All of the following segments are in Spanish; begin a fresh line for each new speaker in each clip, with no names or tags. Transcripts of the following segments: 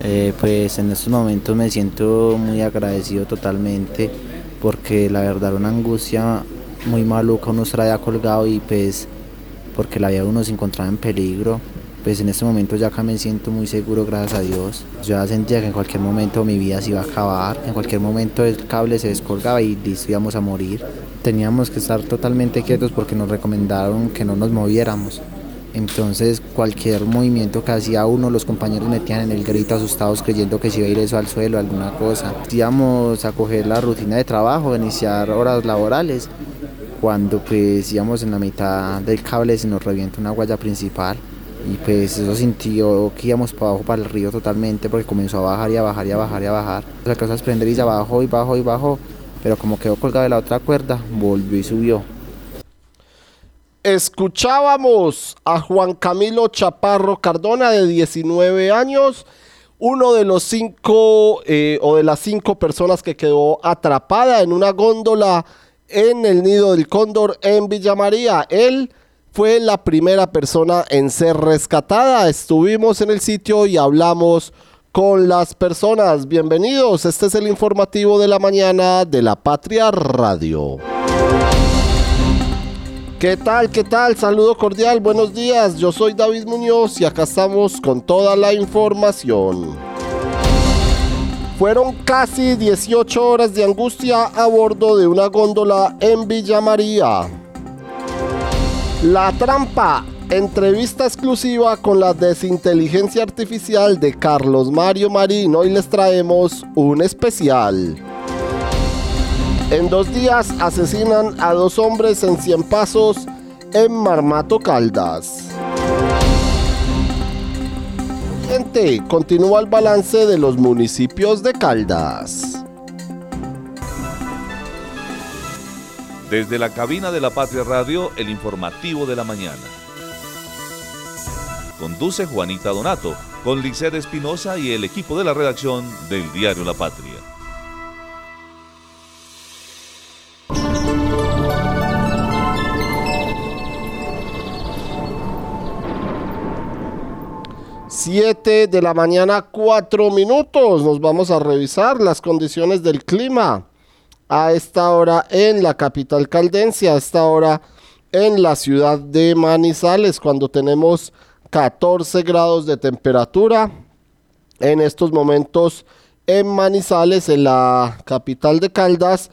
Eh, pues en estos momentos me siento muy agradecido totalmente porque la verdad una angustia muy maluca uno traía colgado y pues porque la vida uno se encontraba en peligro. Pues en este momento ya acá me siento muy seguro gracias a Dios. Yo ya sentía que en cualquier momento mi vida se iba a acabar, en cualquier momento el cable se descolgaba y listo íbamos a morir. Teníamos que estar totalmente quietos porque nos recomendaron que no nos moviéramos. Entonces cualquier movimiento que hacía uno, los compañeros metían en el grito asustados creyendo que se iba a ir eso al suelo, alguna cosa. Íbamos a coger la rutina de trabajo, iniciar horas laborales. Cuando pues íbamos en la mitad del cable se nos revienta una guaya principal y pues eso sintió que íbamos para abajo para el río totalmente porque comenzó a bajar y a bajar y a bajar y a bajar. La cosa es prender y ya y bajó y bajó, pero como quedó colgado de la otra cuerda, volvió y subió.
Escuchábamos a Juan Camilo Chaparro Cardona de 19 años, uno de los cinco eh, o de las cinco personas que quedó atrapada en una góndola en el nido del cóndor en Villa María. Él fue la primera persona en ser rescatada. Estuvimos en el sitio y hablamos con las personas. Bienvenidos, este es el informativo de la mañana de la Patria Radio. ¿Qué tal? ¿Qué tal? Saludo cordial, buenos días. Yo soy David Muñoz y acá estamos con toda la información. Fueron casi 18 horas de angustia a bordo de una góndola en Villa María. La trampa. Entrevista exclusiva con la desinteligencia artificial de Carlos Mario Marín. Hoy les traemos un especial. En dos días asesinan a dos hombres en 100 pasos en Marmato Caldas. Gente, continúa el balance de los municipios de Caldas.
Desde la cabina de la Patria Radio, el informativo de la mañana. Conduce Juanita Donato, con Liced Espinosa y el equipo de la redacción del diario La Patria.
Siete de la mañana, cuatro minutos. Nos vamos a revisar las condiciones del clima a esta hora en la capital caldense, a esta hora en la ciudad de Manizales, cuando tenemos 14 grados de temperatura. En estos momentos en Manizales, en la capital de Caldas,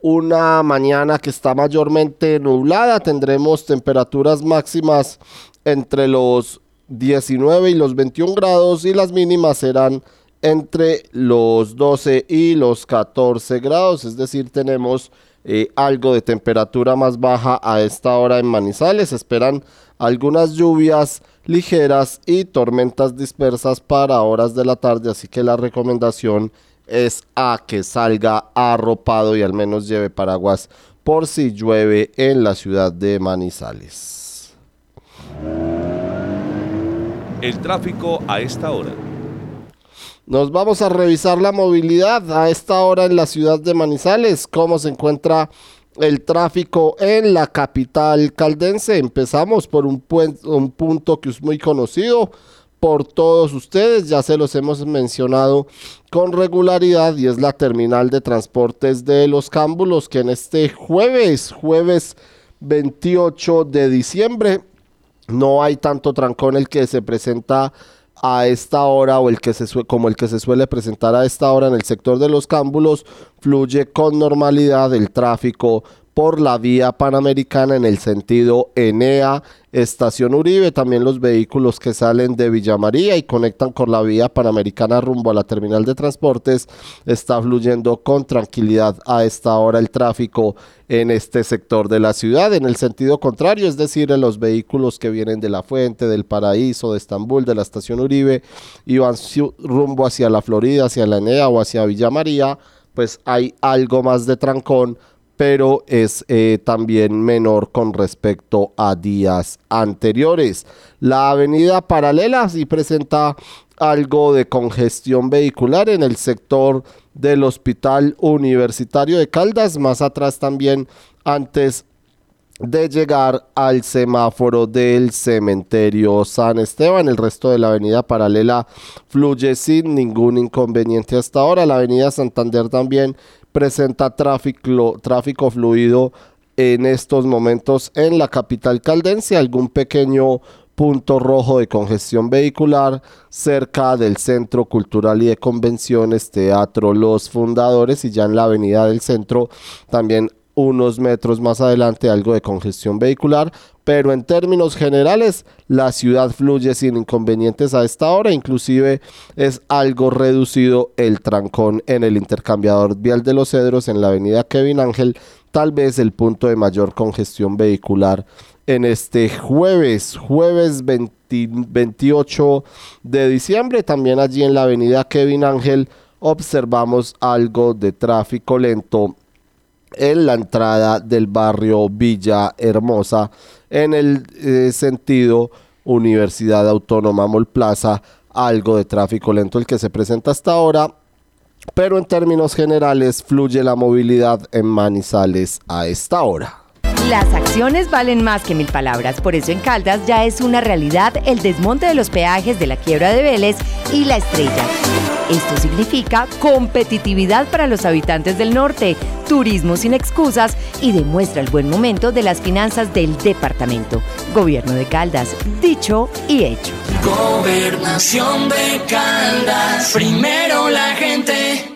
una mañana que está mayormente nublada. Tendremos temperaturas máximas entre los 19 y los 21 grados y las mínimas serán entre los 12 y los 14 grados, es decir, tenemos eh, algo de temperatura más baja a esta hora en Manizales. Esperan algunas lluvias ligeras y tormentas dispersas para horas de la tarde, así que la recomendación es a que salga arropado y al menos lleve paraguas por si llueve en la ciudad de Manizales.
El tráfico a esta hora.
Nos vamos a revisar la movilidad a esta hora en la ciudad de Manizales, cómo se encuentra el tráfico en la capital caldense. Empezamos por un, un, punto que es muy conocido por todos ustedes, ya se los hemos mencionado con regularidad y es la terminal de transportes de los cámbulos que en este jueves, jueves 28 de diciembre, no hay tanto trancón el que se presenta a esta hora o el que se como el que se suele presentar a esta hora en el sector de los cámbulos fluye con normalidad el tráfico por la vía panamericana en el sentido Enea, Estación Uribe, también los vehículos que salen de Villa María y conectan con la vía panamericana rumbo a la terminal de transportes, está fluyendo con tranquilidad a esta hora el tráfico en este sector de la ciudad. En el sentido contrario, es decir, en los vehículos que vienen de la Fuente, del Paraíso, de Estambul, de la Estación Uribe y van rumbo hacia la Florida, hacia la Enea o hacia Villa María, pues hay algo más de trancón pero es eh, también menor con respecto a días anteriores. La avenida paralela sí presenta algo de congestión vehicular en el sector del Hospital Universitario de Caldas, más atrás también antes de llegar al semáforo del cementerio San Esteban. El resto de la avenida paralela fluye sin ningún inconveniente hasta ahora. La avenida Santander también presenta tráfico, tráfico fluido en estos momentos en la capital caldense, algún pequeño punto rojo de congestión vehicular cerca del Centro Cultural y de Convenciones, Teatro Los Fundadores y ya en la avenida del centro también unos metros más adelante algo de congestión vehicular, pero en términos generales la ciudad fluye sin inconvenientes a esta hora, inclusive es algo reducido el trancón en el intercambiador vial de los Cedros en la avenida Kevin Ángel, tal vez el punto de mayor congestión vehicular en este jueves, jueves 28 de diciembre, también allí en la avenida Kevin Ángel observamos algo de tráfico lento en la entrada del barrio Villa Hermosa en el eh, sentido Universidad Autónoma Mall Plaza, algo de tráfico lento el que se presenta hasta ahora, pero en términos generales fluye la movilidad en Manizales a esta hora.
Las acciones valen más que mil palabras, por eso en Caldas ya es una realidad el desmonte de los peajes de la quiebra de Vélez y la estrella. Esto significa competitividad para los habitantes del norte, turismo sin excusas y demuestra el buen momento de las finanzas del departamento. Gobierno de Caldas, dicho y hecho.
Gobernación de Caldas, primero la gente.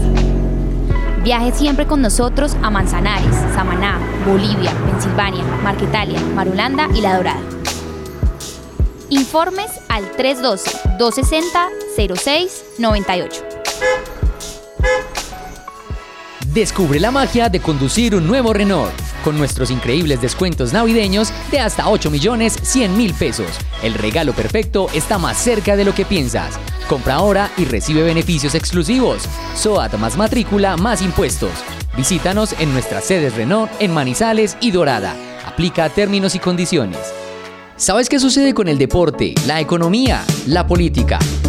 Viaje siempre con nosotros a Manzanares, Samaná, Bolivia, Pensilvania, Marquetalia, Marulanda y La Dorada. Informes al 312-260-0698.
Descubre la magia de conducir un nuevo Renault con nuestros increíbles descuentos navideños de hasta 8 millones 100 mil pesos. El regalo perfecto está más cerca de lo que piensas. Compra ahora y recibe beneficios exclusivos. SOAT más matrícula más impuestos. Visítanos en nuestras sedes Renault en Manizales y Dorada. Aplica términos y condiciones. ¿Sabes qué sucede con el deporte, la economía, la política,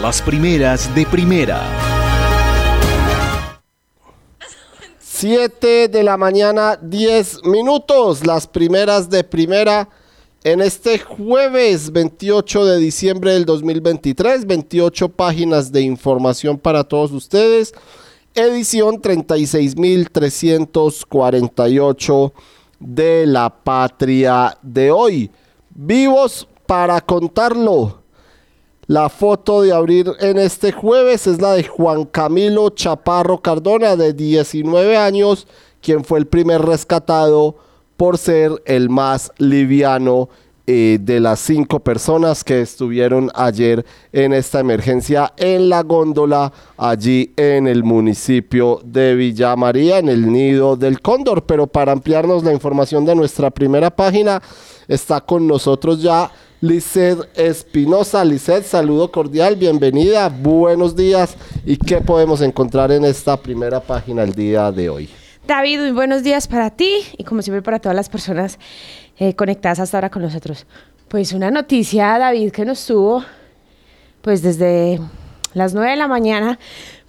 Las primeras de primera.
7 de la mañana, 10 minutos. Las primeras de primera en este jueves 28 de diciembre del 2023. 28 páginas de información para todos ustedes. Edición 36.348 de la patria de hoy. Vivos para contarlo. La foto de abrir en este jueves es la de Juan Camilo Chaparro Cardona, de 19 años, quien fue el primer rescatado por ser el más liviano eh, de las cinco personas que estuvieron ayer en esta emergencia en la góndola allí en el municipio de Villa María, en el nido del cóndor. Pero para ampliarnos la información de nuestra primera página, está con nosotros ya Lizeth Espinosa. Lizeth, saludo cordial, bienvenida, buenos días. ¿Y qué podemos encontrar en esta primera página el día de hoy?
David, muy buenos días para ti y como siempre para todas las personas eh, conectadas hasta ahora con nosotros. Pues una noticia, David, que nos tuvo pues desde las 9 de la mañana,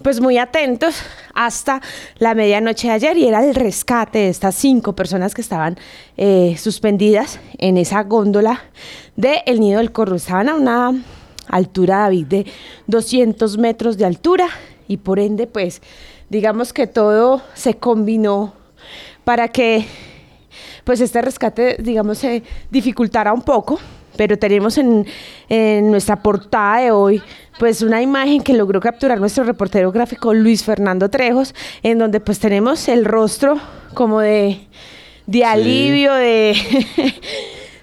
pues muy atentos hasta la medianoche de ayer y era el rescate de estas cinco personas que estaban eh, suspendidas en esa góndola del el Nido del Corro. Estaban a una altura, David, de 200 metros de altura y por ende, pues digamos que todo se combinó para que pues este rescate, digamos, se dificultará un poco, pero tenemos en, en, nuestra portada de hoy pues una imagen que logró capturar nuestro reportero gráfico Luis Fernando Trejos, en donde pues tenemos el rostro como de, de alivio, de...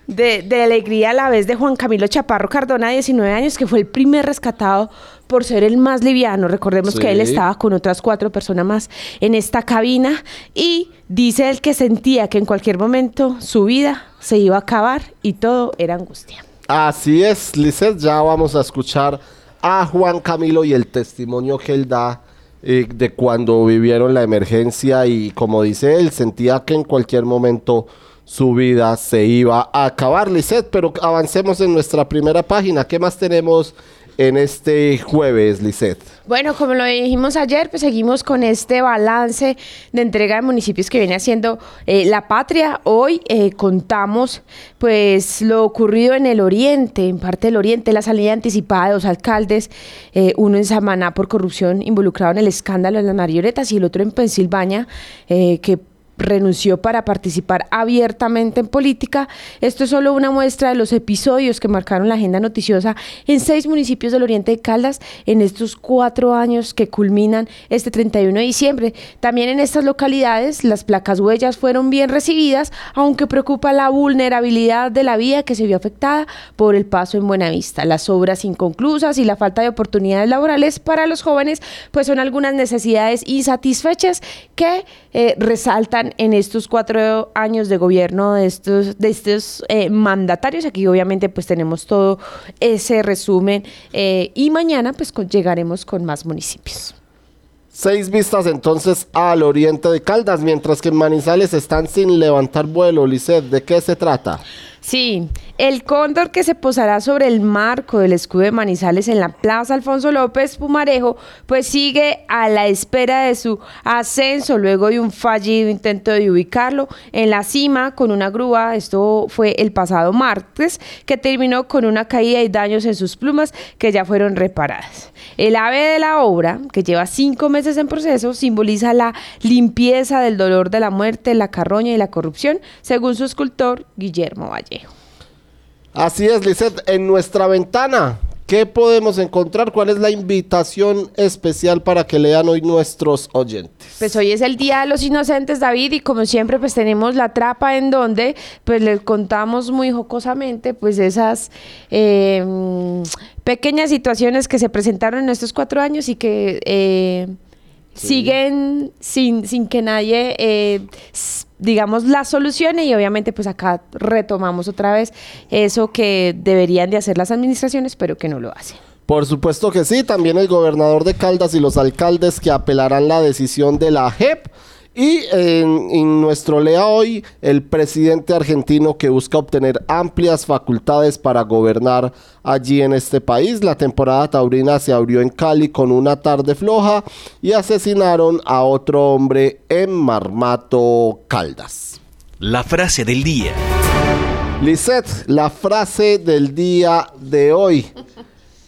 De, de, alegría a la vez de Juan Camilo Chaparro Cardona, 19 años, que fue el primer rescatado por ser el más liviano. Recordemos sí. que él estaba con otras cuatro personas más en esta cabina y dice él que sentía que en cualquier momento su vida se iba a acabar y todo era angustia.
Así es, Lizeth, ya vamos a escuchar a Juan Camilo y el testimonio que él da eh, de cuando vivieron la emergencia y como dice él, sentía que en cualquier momento su vida se iba a acabar, Lizeth, pero avancemos en nuestra primera página. ¿Qué más tenemos en este jueves, Lisette?
Bueno, como lo dijimos ayer, pues seguimos con este balance de entrega de municipios que viene haciendo eh, la patria. Hoy eh, contamos pues lo ocurrido en el oriente, en parte del oriente, la salida anticipada de dos alcaldes, eh, uno en Samaná por corrupción involucrado en el escándalo de las marionetas y el otro en Pensilvania, que renunció para participar abiertamente en política. Esto es solo una muestra de los episodios que marcaron la agenda noticiosa en seis municipios del Oriente de Caldas en estos cuatro años que culminan este 31 de diciembre. También en estas localidades las placas huellas fueron bien recibidas, aunque preocupa la vulnerabilidad de la vía que se vio afectada por el paso en Buenavista. Las obras inconclusas y la falta de oportunidades laborales para los jóvenes pues son algunas necesidades insatisfechas que eh, resaltan en estos cuatro años de gobierno de estos, de estos eh, mandatarios. Aquí obviamente pues tenemos todo ese resumen eh, y mañana pues llegaremos con más municipios.
Seis vistas entonces al oriente de Caldas, mientras que en Manizales están sin levantar vuelo. Lisset, ¿de qué se trata?
Sí, el cóndor que se posará sobre el marco del escudo de Manizales en la Plaza Alfonso López Pumarejo, pues sigue a la espera de su ascenso luego de un fallido intento de ubicarlo en la cima con una grúa. Esto fue el pasado martes, que terminó con una caída y daños en sus plumas que ya fueron reparadas. El ave de la obra, que lleva cinco meses en proceso, simboliza la limpieza del dolor de la muerte, la carroña y la corrupción, según su escultor Guillermo Vallejo.
Así es, Lisette, en nuestra ventana, ¿qué podemos encontrar? ¿Cuál es la invitación especial para que lean hoy nuestros oyentes?
Pues hoy es el Día de los Inocentes, David, y como siempre, pues tenemos la trapa en donde, pues les contamos muy jocosamente, pues esas eh, pequeñas situaciones que se presentaron en estos cuatro años y que eh, sí. siguen sin, sin que nadie... Eh, digamos, las soluciones y obviamente pues acá retomamos otra vez eso que deberían de hacer las administraciones, pero que no lo hacen.
Por supuesto que sí, también el gobernador de Caldas y los alcaldes que apelarán la decisión de la JEP. Y en, en, nuestro lea hoy, el presidente argentino que busca obtener amplias facultades para gobernar allí en este país. La temporada taurina se abrió en Cali con una tarde floja y asesinaron a otro hombre en Marmato Caldas.
La frase del día.
Lisette, la frase del día de hoy.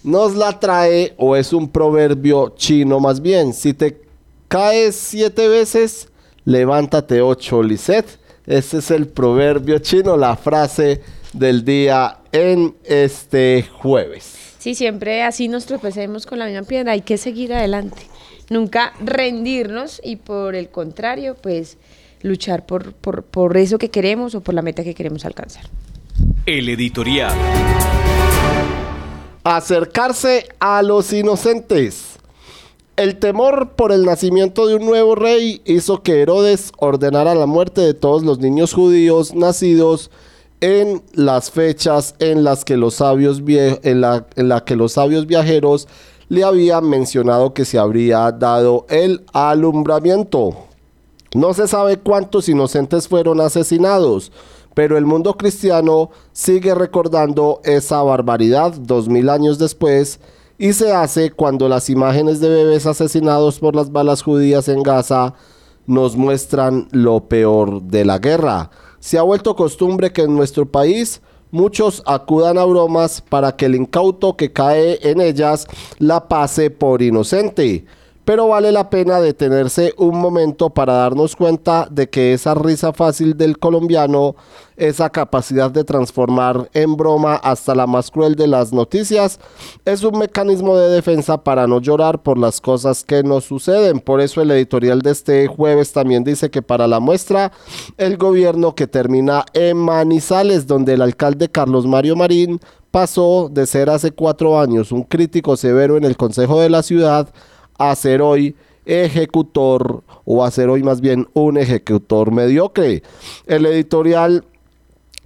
Nos la trae o es un proverbio chino más bien. Si te caes siete veces, levántate ocho, Lisette. Ese es el proverbio chino, la frase del día en este jueves.
Sí, siempre así nos tropecemos con la misma piedra, hay que seguir adelante, nunca rendirnos y por el contrario, pues luchar por, por, por eso que queremos o por la meta que queremos alcanzar.
El editorial.
Acercarse a los inocentes. El temor por el nacimiento de un nuevo rey hizo que Herodes ordenara la muerte de todos los niños judíos nacidos en las fechas en las que los sabios, en la, en la que los sabios viajeros le habían mencionado que se habría dado el alumbramiento. No se sabe cuántos inocentes fueron asesinados, pero el mundo cristiano sigue recordando esa barbaridad dos mil años después y se hace cuando las imágenes de bebés asesinados por las balas judías en Gaza nos muestran lo peor de la guerra. Se ha vuelto costumbre que en nuestro país muchos acudan a bromas para que el incauto que cae en ellas la pase por inocente pero vale la pena detenerse un momento para darnos cuenta de que esa risa fácil del colombiano, esa capacidad de transformar en broma hasta la más cruel de las noticias, es un mecanismo de defensa para no llorar por las cosas que nos suceden. Por eso el editorial de este jueves también dice que para la muestra, el gobierno que termina en Manizales, donde el alcalde Carlos Mario Marín pasó de ser hace cuatro años un crítico severo en el Consejo de la Ciudad, a ser hoy ejecutor o a ser hoy más bien un ejecutor mediocre. El editorial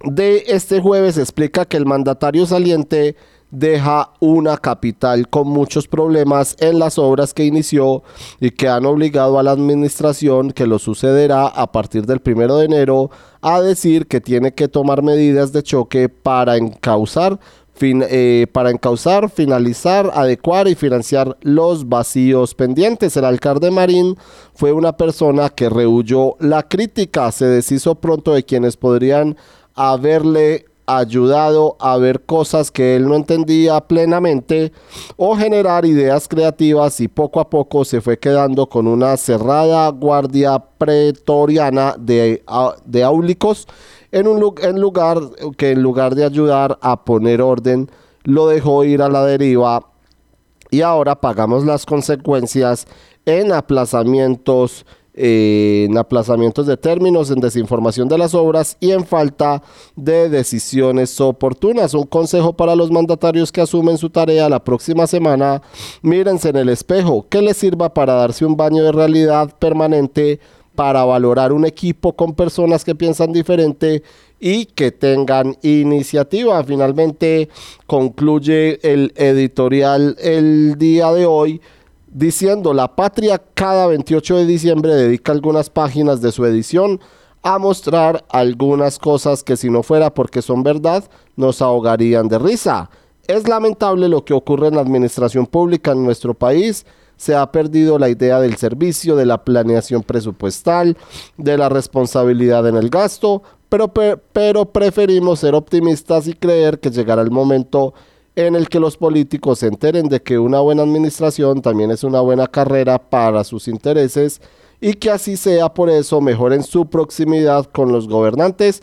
de este jueves explica que el mandatario saliente deja una capital con muchos problemas en las obras que inició y que han obligado a la administración que lo sucederá a partir del primero de enero a decir que tiene que tomar medidas de choque para encauzar eh, para encauzar, finalizar, adecuar y financiar los vacíos pendientes. El alcalde Marín fue una persona que rehuyó la crítica, se deshizo pronto de quienes podrían haberle ayudado a ver cosas que él no entendía plenamente o generar ideas creativas y poco a poco se fue quedando con una cerrada guardia pretoriana de, de áulicos en un lugar que en lugar de ayudar a poner orden, lo dejó ir a la deriva. Y ahora pagamos las consecuencias en aplazamientos, en aplazamientos de términos, en desinformación de las obras y en falta de decisiones oportunas. Un consejo para los mandatarios que asumen su tarea la próxima semana, mírense en el espejo, que les sirva para darse un baño de realidad permanente para valorar un equipo con personas que piensan diferente y que tengan iniciativa. Finalmente concluye el editorial el día de hoy diciendo la patria cada 28 de diciembre dedica algunas páginas de su edición a mostrar algunas cosas que si no fuera porque son verdad nos ahogarían de risa. Es lamentable lo que ocurre en la administración pública en nuestro país se ha perdido la idea del servicio, de la planeación presupuestal, de la responsabilidad en el gasto, pero, pero preferimos ser optimistas y creer que llegará el momento en el que los políticos se enteren de que una buena administración también es una buena carrera para sus intereses y que así sea por eso mejoren su proximidad con los gobernantes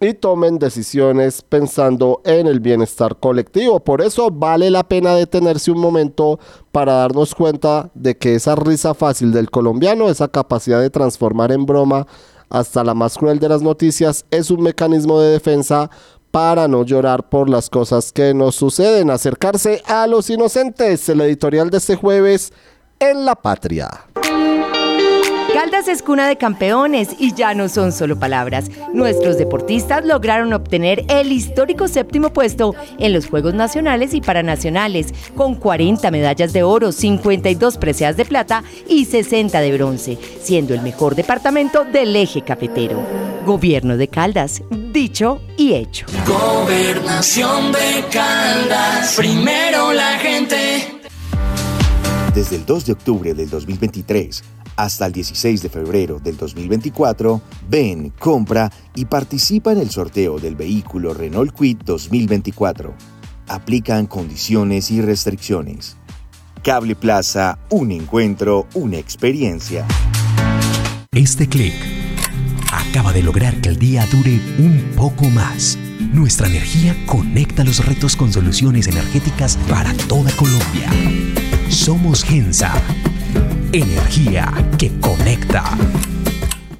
y tomen decisiones pensando en el bienestar colectivo. Por eso vale la pena detenerse un momento para darnos cuenta de que esa risa fácil del colombiano, esa capacidad de transformar en broma hasta la más cruel de las noticias, es un mecanismo de defensa para no llorar por las cosas que nos suceden. Acercarse a los inocentes, el editorial de este jueves en La Patria.
Caldas es cuna de campeones y ya no son solo palabras. Nuestros deportistas lograron obtener el histórico séptimo puesto en los Juegos Nacionales y Paranacionales, con 40 medallas de oro, 52 preseas de plata y 60 de bronce, siendo el mejor departamento del eje cafetero. Gobierno de Caldas, dicho y hecho.
Gobernación de Caldas, primero la gente.
Desde el 2 de octubre del 2023, hasta el 16 de febrero del 2024, ven, compra y participa en el sorteo del vehículo Renault Quid 2024. Aplican condiciones y restricciones. Cable Plaza, un encuentro, una experiencia.
Este clic acaba de lograr que el día dure un poco más. Nuestra energía conecta los retos con soluciones energéticas para toda Colombia. Somos Gensa Energía que conecta.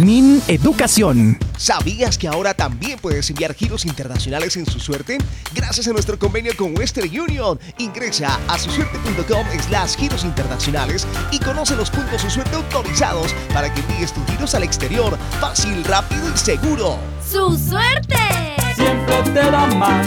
Min Educación.
¿Sabías que ahora también puedes enviar giros internacionales en su suerte? Gracias a nuestro convenio con Western Union. Ingresa a susuerte.com slash giros internacionales y conoce los puntos su suerte autorizados para que envíes tus giros al exterior. Fácil, rápido y seguro.
¡Su suerte!
Siempre te da más.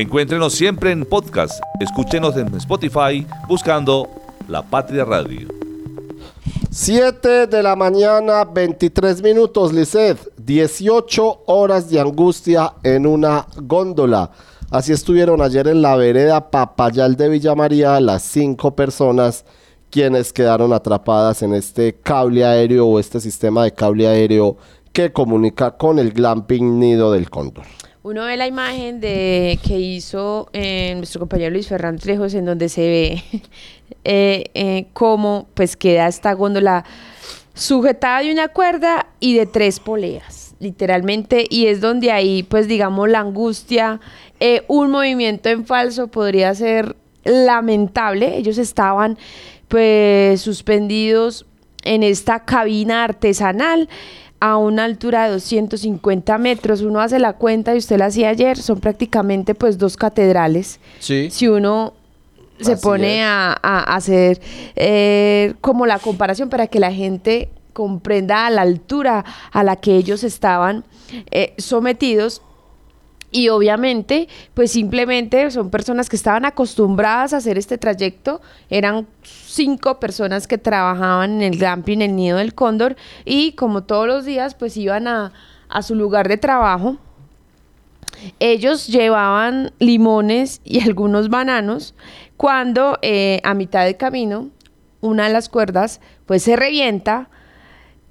Encuéntrenos siempre en podcast. Escúchenos en Spotify buscando La Patria Radio.
7 de la mañana, 23 minutos, Lisset. 18 horas de angustia en una góndola. Así estuvieron ayer en la vereda Papayal de Villa María las cinco personas quienes quedaron atrapadas en este cable aéreo o este sistema de cable aéreo que comunica con el glamping Nido del Cóndor.
Uno ve la imagen de que hizo eh, nuestro compañero Luis Ferran Trejos en donde se ve eh, eh, cómo pues queda esta góndola sujetada de una cuerda y de tres poleas, literalmente, y es donde ahí pues digamos la angustia, un movimiento en falso podría ser lamentable, ellos estaban pues suspendidos en esta cabina artesanal a una altura de 250 metros. Uno hace la cuenta y usted la hacía ayer, son prácticamente pues dos catedrales.
Sí.
Si uno se
Así
pone a, a hacer eh, como la comparación para que la gente comprenda a la altura a la que ellos estaban eh, sometidos. Y obviamente, pues simplemente son personas que estaban acostumbradas a hacer este trayecto. Eran cinco personas que trabajaban en el glamping, el nido del cóndor, y como todos los días, pues iban a, a su lugar de trabajo. Ellos llevaban limones y algunos bananos cuando eh, a mitad de camino una de las cuerdas pues se revienta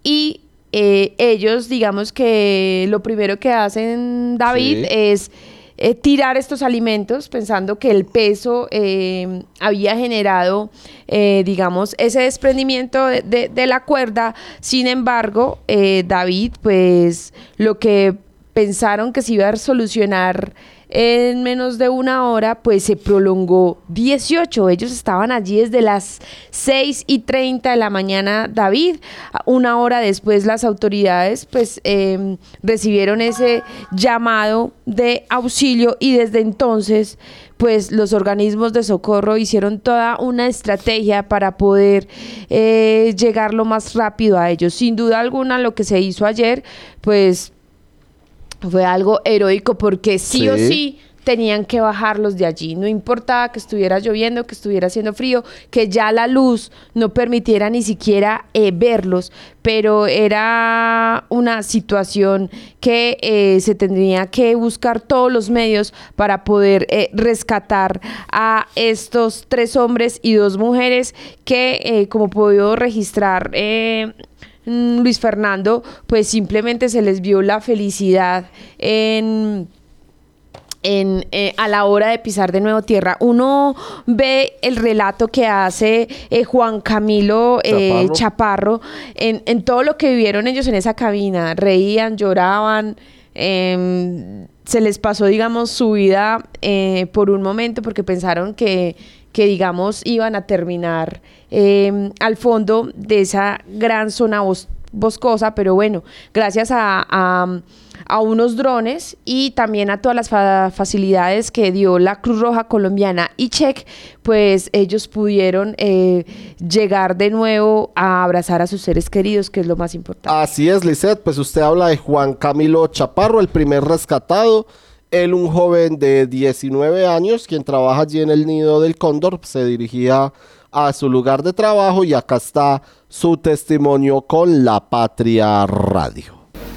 y eh, ellos digamos que lo primero que hacen David
Sí.
es eh, tirar estos alimentos pensando que el peso eh, había generado, eh, digamos, ese desprendimiento de, de- de la cuerda. Sin embargo, David, pues lo que pensaron que se iba a solucionar en menos de una hora, pues se prolongó 18. Ellos estaban allí desde las 6 y 30 de la mañana, David. Una hora después las autoridades pues eh, recibieron ese llamado de auxilio y desde entonces pues los organismos de socorro hicieron toda una estrategia para poder eh, llegar lo más rápido a ellos. Sin duda alguna lo que se hizo ayer pues fue algo heroico porque sí, o
Sí.
tenían que bajarlos de allí. No importaba que estuviera lloviendo, que estuviera haciendo frío, que ya la luz no permitiera ni siquiera eh, verlos, pero era una situación que eh, se tendría que buscar todos los medios para poder eh, rescatar a estos tres hombres y dos mujeres que, como puedo registrar, Luis Fernando, pues simplemente se les vio la felicidad en en, eh, a la hora de pisar de nuevo tierra. Uno ve el relato que hace eh, Juan Camilo eh,
Chaparro.
Chaparro en, en todo lo que vivieron ellos en esa cabina. Reían, lloraban, em, se les pasó, digamos, su vida por un momento porque pensaron que, que digamos iban a terminar eh, al fondo de esa gran zona bos- boscosa, pero bueno, gracias a, a- unos drones y también a todas las fa- facilidades que dio la Cruz Roja Colombiana y Check, pues ellos pudieron eh, llegar de nuevo a abrazar a sus seres queridos, que es lo más importante.
Así es, Lisette, pues usted habla de Juan Camilo Chaparro, el primer rescatado. Él, un joven de 19 años, quien trabaja allí en el nido del cóndor, se dirigía a su lugar de trabajo y acá está su testimonio con La Patria Radio.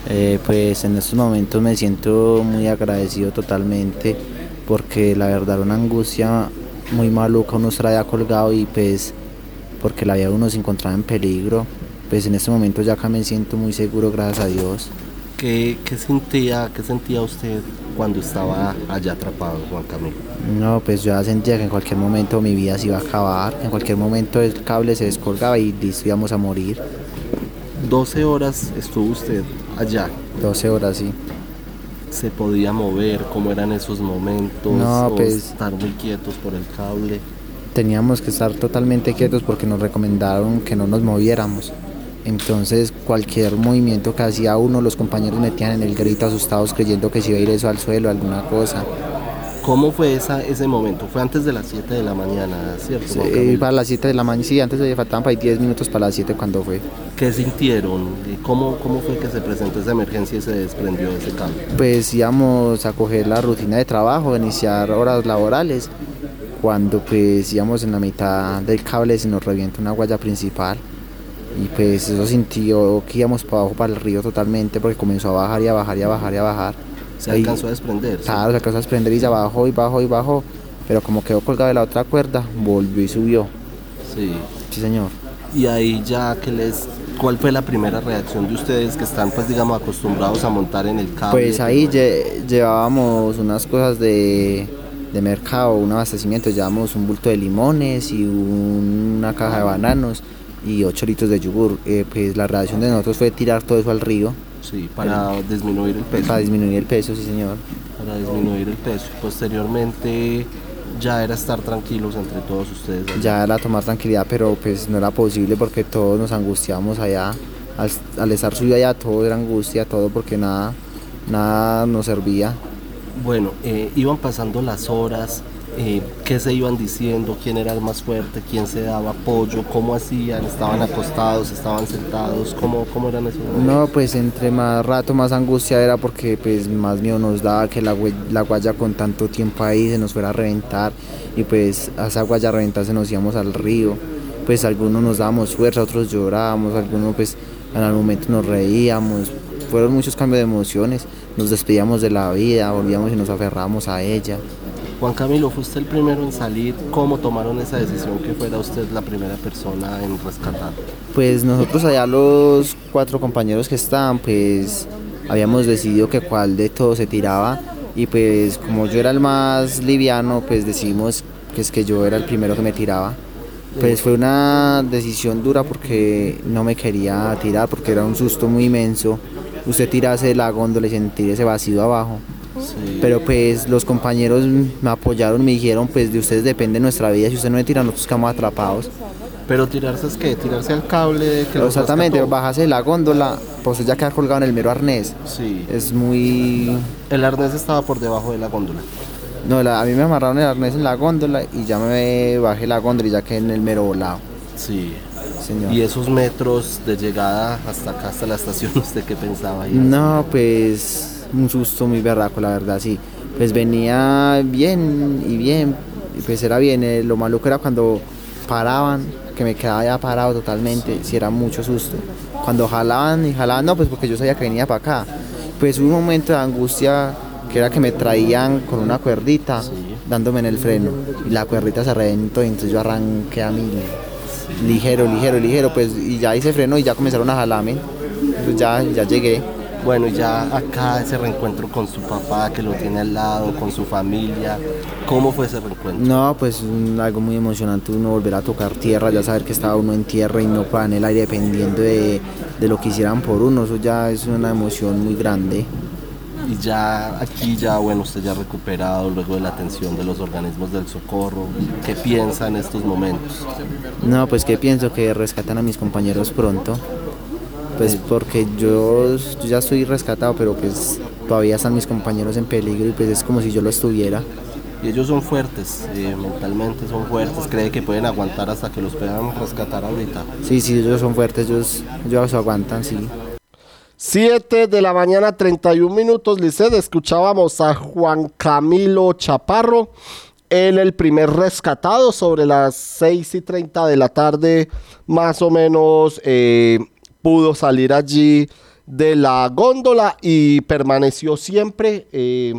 Eh, pues en estos momentos me siento muy agradecido totalmente porque la verdad era una angustia muy maluca uno traía colgado y pues porque la vida de uno se encontraba en peligro. Pues en este momento ya acá me siento muy seguro, gracias a Dios.
¿Qué, qué sentía, ¿Qué sentía usted cuando estaba allá atrapado, Juan Camilo?
No, pues yo ya sentía que en cualquier momento mi vida se iba a acabar, en cualquier momento el cable se descolgaba y listo íbamos a morir.
12 horas estuvo usted allá.
12 horas, sí.
¿Se podía mover? ¿Cómo eran esos momentos?
No,
¿O
pues-
estar muy quietos por el cable.
Teníamos que estar totalmente quietos porque nos recomendaron que no nos moviéramos. Entonces cualquier movimiento que hacía uno, los compañeros metían en el grito asustados creyendo que se iba a ir eso al suelo, alguna cosa.
¿Cómo fue esa, ese momento? Fue antes de las 7 de la mañana, ¿cierto?
Eh,
Camilo?
para las 7 de la mañana, sí, antes de faltaban para ahí 10 minutos para las 7 cuando fue.
¿Qué sintieron? ¿Y ¿Cómo, ¿Cómo fue que se presentó esa emergencia y se desprendió ese cable?
Pues íbamos a coger la rutina de trabajo, iniciar horas laborales. Cuando pues íbamos en la mitad del cable se nos revienta una guaya principal. Y pues eso sintió que íbamos para abajo para el río totalmente porque comenzó a bajar y a bajar y a bajar y a bajar.
Se
Ahí-
alcanzó a desprender.
Claro, se alcanzó a desprender y ya bajó y bajó y bajó. Pero como quedó colgado de la otra cuerda, volvió y subió.
Sí.
Sí, señor.
Y ahí ya que les... ¿Cuál fue la primera reacción de ustedes que están pues digamos acostumbrados a montar en el cable?
Pues ahí lle- llevábamos unas cosas de, de mercado, un abastecimiento. Llevábamos un bulto de limones y una caja de bananos y 8 litros de yogur. Eh, pues la reacción de nosotros fue tirar todo eso al río.
Sí, para disminuir el peso.
Para disminuir el peso, sí, señor.
Para disminuir el peso. Posteriormente ya era estar tranquilos entre todos ustedes. allá.
Ya era tomar tranquilidad, pero pues no era posible porque todos nos angustiamos allá. Al, al estar subido allá todo era angustia, todo porque nada, nada nos servía.
Bueno, eh, iban pasando las horas, eh, qué se iban diciendo, quién era el más fuerte, quién se daba apoyo, cómo hacían, estaban acostados, estaban sentados, cómo, cómo eran esos momentos?
No, pues entre más rato más angustia era porque pues más miedo nos daba que la, guaya con tanto tiempo ahí se nos fuera a reventar y pues a esa guaya reventarse nos íbamos al río. Pues algunos nos dábamos fuerza, otros llorábamos, algunos pues en algún momento nos reíamos. Fueron muchos cambios de emociones, nos despedíamos de la vida, volvíamos y nos aferrábamos a ella.
Juan Camilo, fue usted el primero en salir, ¿cómo tomaron esa decisión que fuera usted la primera persona en rescatar?
Pues nosotros allá los cuatro compañeros que estaban, pues habíamos decidido que cuál de todos se tiraba y pues como yo era el más liviano, pues decidimos que es que yo era el primero que me tiraba. Pues fue una decisión dura porque no me quería tirar porque era un susto muy inmenso. Usted tirarse de la góndola y sentir ese vacío abajo. Pero pues los compañeros me apoyaron, me dijeron pues de ustedes depende nuestra vida, si usted no me tira nosotros quedamos atrapados.
Pero tirarse es que, tirarse al cable que
Exactamente, bajarse de la góndola, pues ya queda colgado en el mero arnés.
Sí.
Es muy...
El arnés estaba por debajo de la góndola.
No, la- a mí me amarraron el arnés en la góndola y ya me bajé la góndola y ya quedé en el mero volado.
Sí.
Señor.
Y esos metros de llegada hasta acá, hasta la estación, ¿usted qué pensaba? ahí?
No, pues un susto muy berraco, la verdad, sí. Pues venía bien y bien, y pues era bien. eh, lo maluco era cuando paraban, que me quedaba ya parado totalmente, si era mucho susto. Cuando jalaban y jalaban, no, pues porque yo sabía que venía para acá. Pues hubo un momento de angustia que era que me traían con una cuerdita dándome en el freno y la cuerdita se reventó y entonces yo arranqué a mí ligero, ligero, ligero, pues y ya hice freno y ya comenzaron a jalarme. Entonces ya, ya llegué.
Bueno, ya acá ese reencuentro con su papá que lo tiene al lado, con su familia, ¿cómo fue ese reencuentro?
No, pues algo muy emocionante uno volver a tocar tierra, ya saber que estaba uno en tierra y no para en el aire dependiendo de, de lo que hicieran por uno, eso ya es una emoción muy grande.
y ya aquí ya, bueno, usted ya ha recuperado luego de la atención de los organismos del socorro. ¿Qué piensa en estos momentos?
No, pues que pienso que rescatan a mis compañeros pronto. Pues porque yo, yo ya estoy rescatado, pero pues todavía están mis compañeros en peligro y pues es como si yo lo estuviera.
Y ellos son fuertes, eh, mentalmente son fuertes, cree que pueden aguantar hasta que los puedan rescatar ahorita.
Sí, sí, ellos son fuertes, ellos, ellos aguantan, sí.
7 de la mañana, 31 minutos, Liced. Escuchábamos a Juan Camilo Chaparro. Él, el primer rescatado, sobre las 6 y 30 de la tarde, más o menos, eh, pudo salir allí de la góndola y permaneció siempre eh,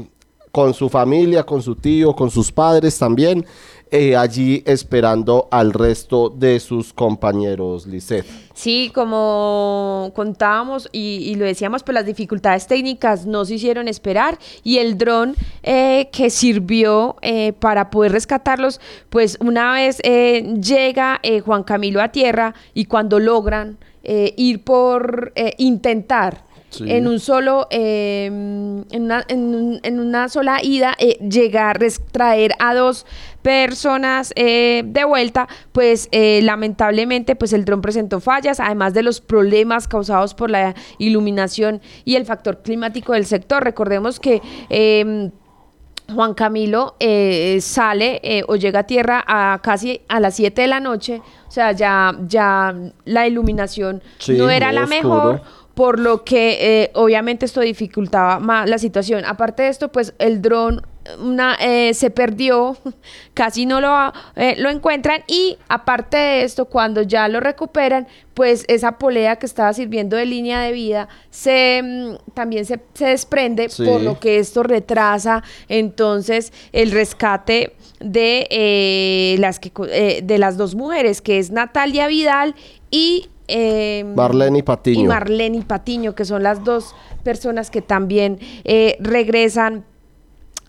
con su familia, con su tío, con sus padres también, eh, allí esperando al resto de sus compañeros, Lisset.
Sí, como contábamos y, lo decíamos, pues las dificultades técnicas no se hicieron esperar y el dron eh, que sirvió para poder rescatarlos, pues una vez llega Juan Camilo a tierra y cuando logran eh, ir por eh, intentar
Sí.
en un solo eh, en, una, en un- en una sola ida eh, llegar traer a dos personas eh, de vuelta pues eh, lamentablemente pues el dron presentó fallas además de los problemas causados por la iluminación y el factor climático del sector recordemos que eh, Juan Camilo eh, sale eh, o llega a tierra a casi a las 7 de la noche, o sea, ya, ya la iluminación
Sí,
no era la mejor, por lo que eh, obviamente esto dificultaba más la situación. Aparte de esto, pues el dron una, eh, se perdió, casi no lo, eh, lo encuentran y aparte de esto, cuando ya lo recuperan, pues esa polea que estaba sirviendo de línea de vida se mm, también se, se desprende,
Sí.
por lo que esto retrasa entonces el rescate de eh, las que de las dos mujeres, que es Natalia Vidal y eh,
Marlene Patiño.
y Marlene Patiño, que son las dos personas que también eh, regresan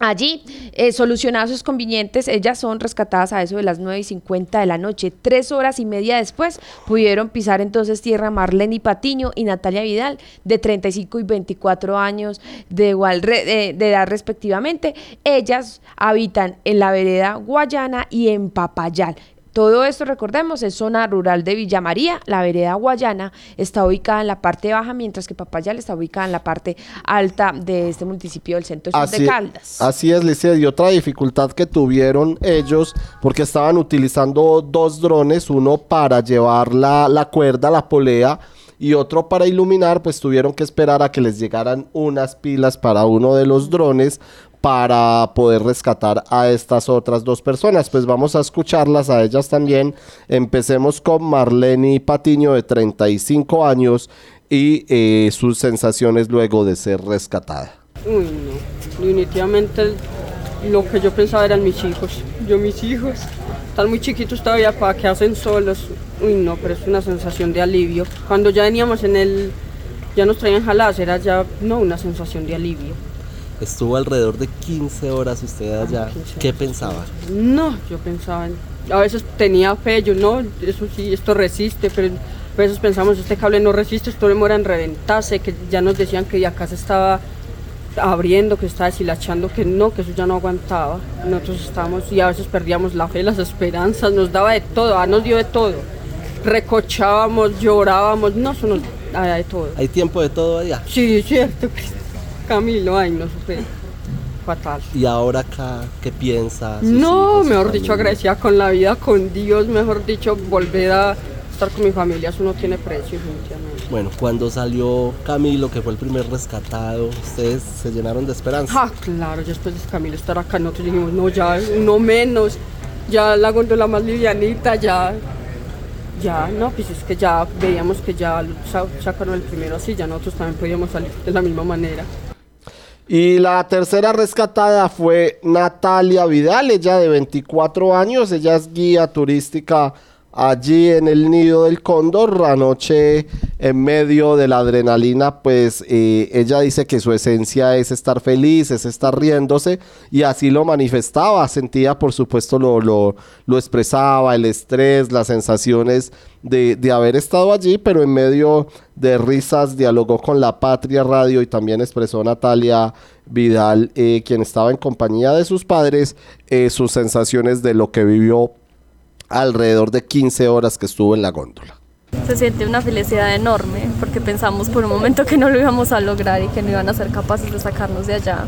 Allí, eh, solucionados sus convenientes, ellas son rescatadas a eso de las 9 y 50 de la noche. Tres horas y media después pudieron pisar entonces tierra Marlene Patiño y Natalia Vidal, de 35 y 24 años de igual de, de edad respectivamente. Ellas habitan en la vereda Guayana y en Papayal. Todo esto, recordemos, es zona rural de Villa María. La vereda Guayana está ubicada en la parte baja, mientras que Papayal está ubicada en la parte alta de este municipio del centro sur de Caldas.
así es, Liced. Y otra dificultad que tuvieron ellos, porque estaban utilizando dos drones, uno para llevar la, la cuerda, la polea, y otro para iluminar, pues tuvieron que esperar a que les llegaran unas pilas para uno de los drones para poder rescatar a estas otras dos personas. Pues vamos a escucharlas a ellas también. Empecemos con Marlene Patiño de 35 años y eh, sus sensaciones luego de ser rescatada.
Uy, no. Definitivamente lo que yo pensaba eran mis hijos. Yo, mis hijos, están muy chiquitos todavía para que hacen solos. Uy, no, pero es una sensación de alivio. Cuando ya veníamos en el. Ya nos traían jaladas, era ya, no, una sensación de alivio.
Estuvo alrededor de 15 horas usted allá. ¿Qué pensaba?
No, yo pensaba, en- a veces tenía fe, yo no, eso sí, esto resiste, pero a veces pensamos, este cable no resiste, esto demora en reventarse, que ya nos decían que ya acá se estaba abriendo, que estaba deshilachando, que no, que eso ya no aguantaba. Nosotros estábamos y a veces perdíamos la fe, las esperanzas, nos daba de todo, ah, nos dio de todo. Recochábamos, llorábamos, no, eso nos daba de todo.
¿Hay tiempo de todo allá?
Sí, es cierto, Camilo, ay, no, fue fatal.
¿Y ahora acá qué piensa? sus
No,
hijos,
mejor dicho, agradecida con la vida, con Dios, mejor dicho, volver a estar con mi familia, eso no tiene precio, definitivamente.
Bueno, cuando salió Camilo, que fue el primer rescatado, ustedes se llenaron de esperanza.
Ah, claro, ya después de Camilo estar acá, nosotros dijimos, no, ya, no menos, ya la gondola más livianita, ya, ya, no, pues es que ya veíamos que ya sa- sacaron el primero así, ya nosotros también podíamos salir de la misma manera.
Y la tercera rescatada fue Natalia Vidal, ella de 24 años, ella es guía turística allí en el nido del cóndor. Anoche, en medio de la adrenalina, pues eh, ella dice que su esencia es estar feliz, es estar riéndose, y así lo manifestaba. Sentía, por supuesto, lo, lo, lo expresaba, el estrés, las sensaciones de, de haber estado allí, pero en medio de risas dialogó con La Patria Radio y también expresó Natalia Vidal, eh, quien estaba en compañía de sus padres, eh, sus sensaciones de lo que vivió alrededor de 15 horas que estuvo en la góndola.
Se siente una felicidad enorme porque pensamos por un momento que no lo íbamos a lograr y que no iban a ser capaces de sacarnos de allá.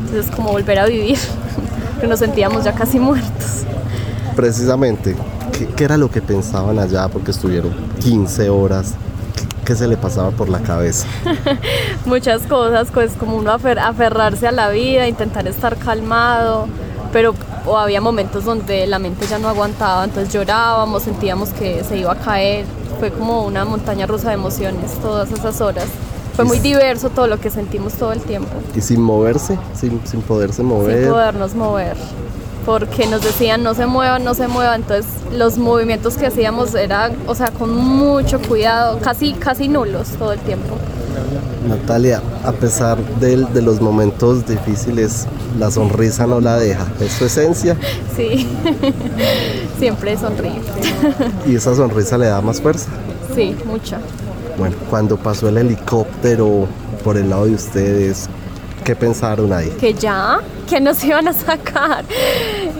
Entonces es como volver a vivir, que nos sentíamos ya casi muertos.
Precisamente, ¿qué, qué era lo que pensaban allá? Porque estuvieron 15 horas. ¿Qué, qué se le pasaba por la cabeza?
Muchas cosas, pues como uno afer- aferrarse a la vida, intentar estar calmado, pero o había momentos donde la mente ya no aguantaba, entonces llorábamos, sentíamos que se iba a caer, fue como una montaña rusa de emociones todas esas horas. Fue muy diverso todo lo que sentimos todo el tiempo,
Y sin moverse, sin, sin poderse mover.
sin podernos mover, porque nos decían no se muevan, no se muevan, entonces los movimientos que hacíamos eran, o sea, con mucho cuidado, casi, casi nulos todo el tiempo.
Natalia, a pesar del- de, los momentos difíciles, la sonrisa no la deja. Es su esencia
Sí, siempre sonríe.
y esa sonrisa le da más fuerza.
Sí, mucha.
Bueno, cuando pasó el helicóptero por el lado de ustedes, ¿qué pensaron ahí?
Que ya, que nos iban a sacar.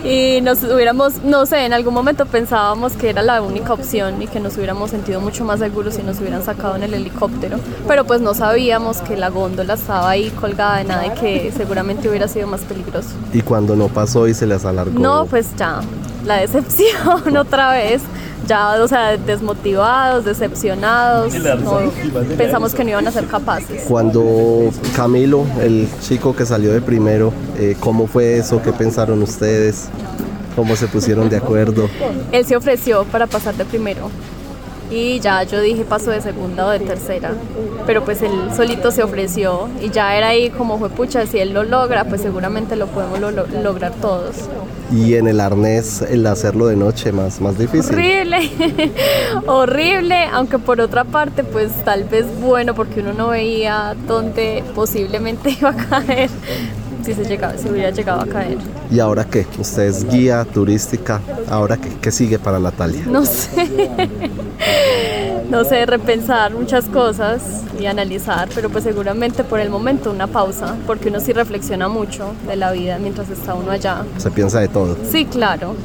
Y nos hubiéramos, no sé, en algún momento pensábamos que era la única opción y que nos hubiéramos sentido mucho más seguros si nos hubieran sacado en el helicóptero. Pero pues no sabíamos que la góndola estaba ahí colgada de nada y que seguramente hubiera sido más peligroso.
Y cuando no pasó y se les alargó.
No, pues ya, la decepción otra vez. Ya, o sea, desmotivados, decepcionados. no, pensamos que no iban a ser capaces.
Cuando Camilo, el chico que salió de primero, eh, ¿cómo fue eso? ¿Qué pensaron ustedes? ¿Cómo se pusieron de acuerdo?
Él se ofreció para pasar de primero. Y ya yo dije paso de segunda o de tercera. Pero pues él solito se ofreció y ya era ahí como fue pucha, si él lo logra, pues seguramente lo podemos lo- lo- lograr todos.
Y en el arnés, el hacerlo de noche, más, más difícil.
Horrible, horrible, aunque por otra parte pues tal vez bueno porque uno no veía dónde posiblemente iba a caer si se llegaba, si hubiera llegado a caer.
¿Y ahora qué? Usted es guía turística. ¿Ahora qué, qué sigue para Natalia?
No sé. No sé, repensar muchas cosas y analizar, pero pues seguramente por el momento una pausa, porque uno sí reflexiona mucho de la vida mientras está uno allá.
Se piensa de todo.
Sí, claro.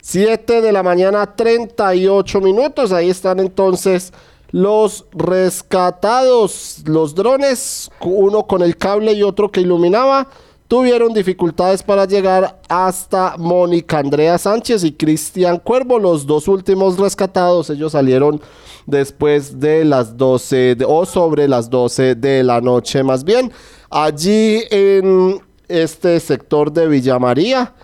7 de la mañana, 38 minutos. Ahí están entonces los rescatados. Los drones, uno con el cable y otro que iluminaba, tuvieron dificultades para llegar hasta Mónica Andrea Sánchez y Cristian Cuervo, los dos últimos rescatados. Ellos salieron después de las 12 de- o sobre las 12 de la noche más bien. Allí en este sector de Villa María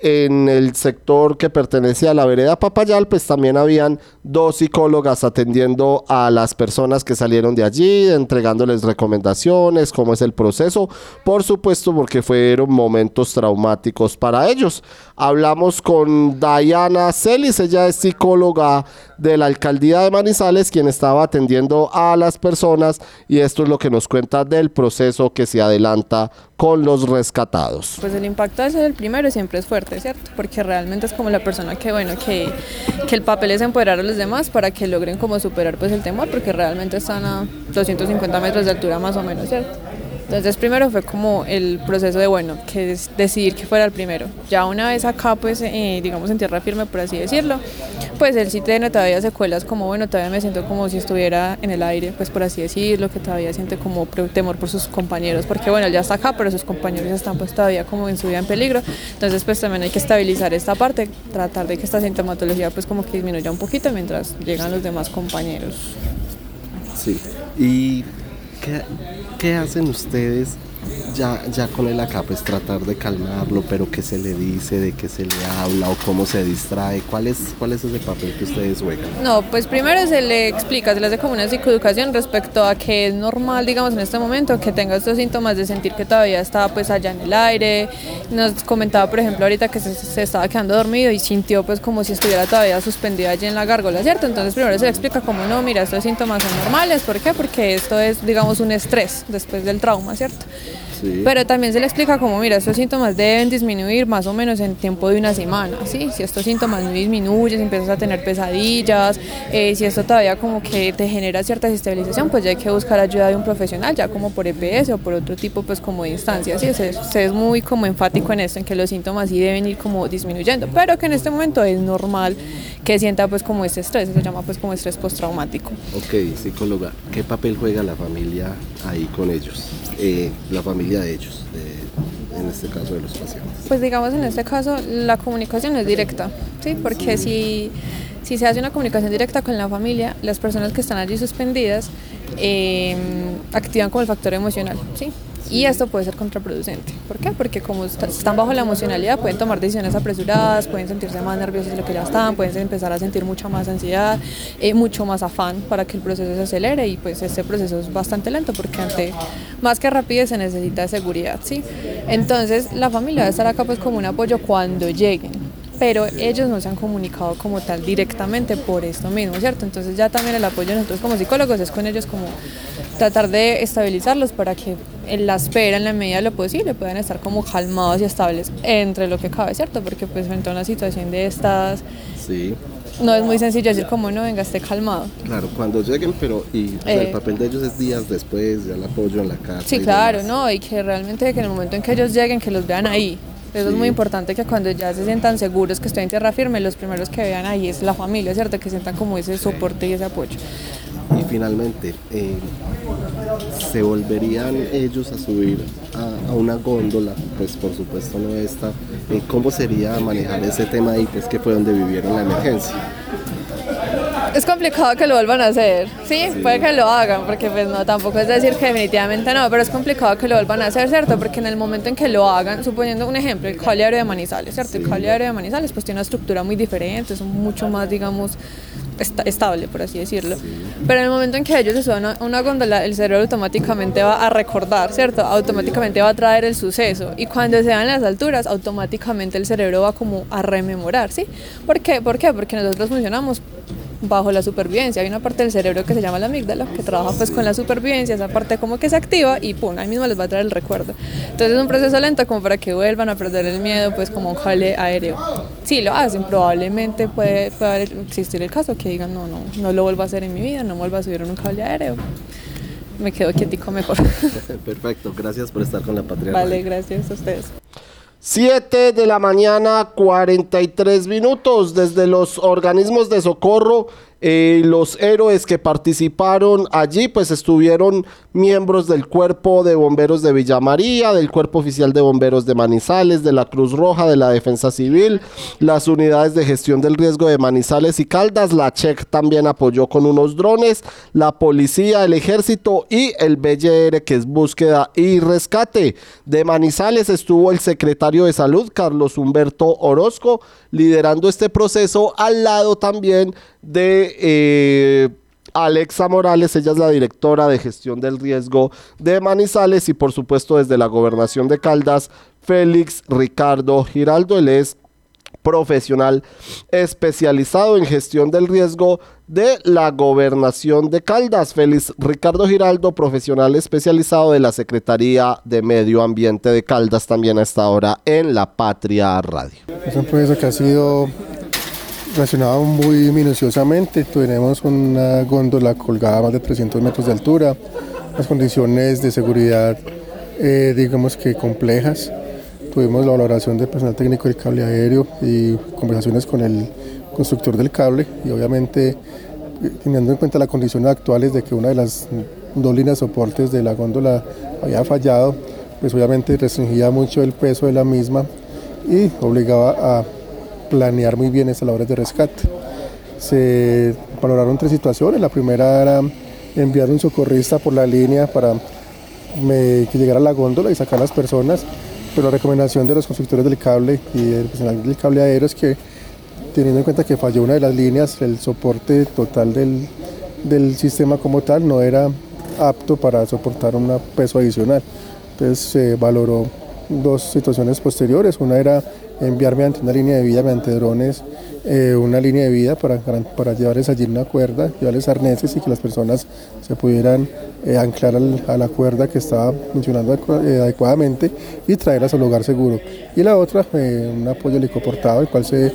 en el sector que pertenece a la vereda Papayal, pues también habían dos psicólogas atendiendo a las personas que salieron de allí, entregándoles recomendaciones, cómo es el proceso, por supuesto porque fueron momentos traumáticos para ellos. Hablamos con Diana Celis, ella es psicóloga de la alcaldía de Manizales, quien estaba atendiendo a las personas y esto es lo que nos cuenta del proceso que se adelanta con los rescatados.
Pues el impacto de ser el primero siempre es fuerte, ¿cierto? Porque realmente es como la persona que, bueno, que, que el papel es empoderar a los demás para que logren como superar pues el temor, porque realmente están a 250 metros de altura más o menos, ¿cierto? Entonces primero fue como el proceso de, bueno, que es decidir que fuera el primero. Ya una vez acá, pues, eh, digamos en tierra firme, por así decirlo, pues él sí tiene todavía secuelas como, bueno, todavía me siento como si estuviera en el aire, pues por así decirlo, que todavía siente como temor por sus compañeros, porque bueno, él ya está acá, pero sus compañeros están pues todavía como en su vida en peligro. Entonces pues también hay que estabilizar esta parte, tratar de que esta sintomatología pues como que disminuya un poquito mientras llegan los demás compañeros.
Sí. ¿Y qué, qué hacen ustedes
ya, ya con él acá, pues tratar de calmarlo, pero qué se le dice, de qué se le habla o cómo se distrae, ¿cuál es, cuál es ese papel que ustedes juegan?
No, pues primero se le explica, se le hace como una psicoeducación respecto a que es normal, digamos, en este momento que tenga estos síntomas de sentir que todavía está pues allá en el aire. Nos comentaba, por ejemplo, ahorita que se, se estaba quedando dormido y sintió pues como si estuviera todavía suspendido allí en la gárgola, ¿cierto? Entonces primero se le explica como no, mira, estos síntomas son normales, ¿por qué? Porque esto es, digamos, un estrés después del trauma, ¿cierto? Pero también se le explica como, mira, estos síntomas deben disminuir más o menos en tiempo de una semana, ¿sí? Si estos síntomas no disminuyen, si empiezas a tener pesadillas, eh, si esto todavía como que te genera cierta desestabilización, pues ya hay que buscar ayuda de un profesional, ya como por EPS o por otro tipo, pues como de instancias, ¿sí? Se, se es muy como enfático en esto, en que los síntomas sí deben ir como disminuyendo, pero que en este momento es normal que sienta pues como este estrés, se llama pues como estrés postraumático.
Ok, psicóloga, ¿qué papel juega la familia ahí con ellos? Eh, la familia de ellos, de- en este caso de los pacientes.
Pues digamos en este caso la comunicación es directa, ¿sí? Porque si, si se hace una comunicación directa con la familia, las personas que están allí suspendidas eh, activan como el factor emocional, ¿sí? Y esto puede ser contraproducente. ¿Por qué? Porque como est- están bajo la emocionalidad, pueden tomar decisiones apresuradas, pueden sentirse más nerviosos de lo que ya están, pueden empezar a sentir mucha más ansiedad, eh, mucho más afán para que el proceso se acelere y pues este proceso es bastante lento porque ante más que rapidez se necesita seguridad, ¿sí? Entonces la familia debe estar acá pues como un apoyo cuando lleguen pero ellos no se han comunicado como tal directamente por esto mismo, ¿cierto? Entonces ya también el apoyo de nosotros como psicólogos es con ellos como tratar de estabilizarlos para que en la espera, en la medida de lo posible, puedan estar como calmados y estables entre lo que cabe, ¿cierto? Porque pues frente a una situación de estas
Sí,
no es muy sencillo decir como no, venga, esté calmado.
claro, cuando lleguen, pero y o sea,
Eh.
el papel de ellos es días después, ya el apoyo en la casa.
Sí, claro,
demás.
¿no? Y que realmente que en el momento en que ellos lleguen, que los vean ahí. Eso es muy importante que cuando ya se sientan seguros que estoy en tierra firme, los primeros que vean ahí es la familia, ¿cierto? Que sientan como ese soporte y ese apoyo.
Y finalmente, eh, ¿se volverían ellos a subir a, a una góndola? Pues por supuesto no esta. Eh, ¿Cómo sería manejar ese tema ahí, pues que fue donde vivieron la emergencia?
Es complicado que lo vuelvan a hacer, ¿sí? Puede que lo hagan, porque pues no, tampoco es decir que definitivamente no, pero es complicado que lo vuelvan a hacer, ¿cierto? Porque en el momento en que lo hagan, suponiendo un ejemplo, el cable aéreo de Manizales, ¿cierto? El cable aéreo de Manizales pues tiene una estructura muy diferente, es mucho más, digamos, esta- estable, por así decirlo. Pero en el momento en que ellos se suban a una góndola, el cerebro automáticamente va a recordar, ¿cierto? Automáticamente va a traer el suceso. Y cuando se dan las alturas, automáticamente el cerebro va como a rememorar, ¿sí? ¿Por qué? ¿Por qué? Porque nosotros funcionamos bajo la supervivencia. Hay una parte del cerebro que se llama la amígdala, que trabaja pues con la supervivencia, esa parte como que se activa y pum, ahí mismo les va a traer el recuerdo. Entonces es un proceso lento como para que vuelvan a perder el miedo pues como un cable aéreo. Si lo hacen, probablemente puede, puede existir el caso que digan, no, no, no lo vuelvo a hacer en mi vida, no vuelvo a subir en un cable aéreo. Me quedo quietico mejor.
Perfecto, gracias por estar con la Patria.
vale, gracias a ustedes.
7 de la mañana, 43 minutos. Desde los organismos de socorro, eh, los héroes que participaron allí, pues estuvieron miembros del Cuerpo de Bomberos de Villa María, del Cuerpo Oficial de Bomberos de Manizales, de la Cruz Roja, de la Defensa Civil, las unidades de gestión del riesgo de Manizales y Caldas. La CHEC también apoyó con unos drones, la policía, el ejército y el BLR, que es búsqueda y rescate. De Manizales estuvo el secretario de Salud, Carlos Humberto Orozco, liderando este proceso, al lado también de eh, Alexa Morales, ella es la directora de gestión del riesgo de Manizales y por supuesto desde la gobernación de Caldas, Félix Ricardo Giraldo, él es profesional especializado en gestión del riesgo de la gobernación de Caldas. Félix Ricardo Giraldo, profesional especializado de la Secretaría de Medio Ambiente de Caldas, también a esta hora en La Patria Radio.
Es un proceso que ha sido relacionado muy minuciosamente. Tenemos una góndola colgada a más de 300 metros de altura, las condiciones de seguridad, eh, digamos que complejas. Tuvimos la valoración del personal técnico del cable aéreo y conversaciones con el constructor del cable y obviamente eh, teniendo en cuenta las condiciones actuales de que una de las dos líneas soportes de la góndola había fallado, pues obviamente restringía mucho el peso de la misma y obligaba a planear muy bien estas labores de rescate. Se valoraron tres situaciones. La primera era enviar un socorrista por la línea para me- que llegara la góndola y sacar a las personas, pero la recomendación de los constructores del cable y del personal del cable aéreo es que teniendo en cuenta que falló una de las líneas, el soporte total del sistema como tal no era apto para soportar un peso adicional. Entonces se valoró dos situaciones posteriores. Una era enviar mediante una línea de vida, mediante drones, eh, una línea de vida para, para llevarles allí una cuerda, llevarles arneses y que las personas se pudieran eh, anclar a la cuerda que estaba funcionando eh, adecuadamente y traerlas al lugar seguro. Y la otra, un apoyo helicoportado, el cual se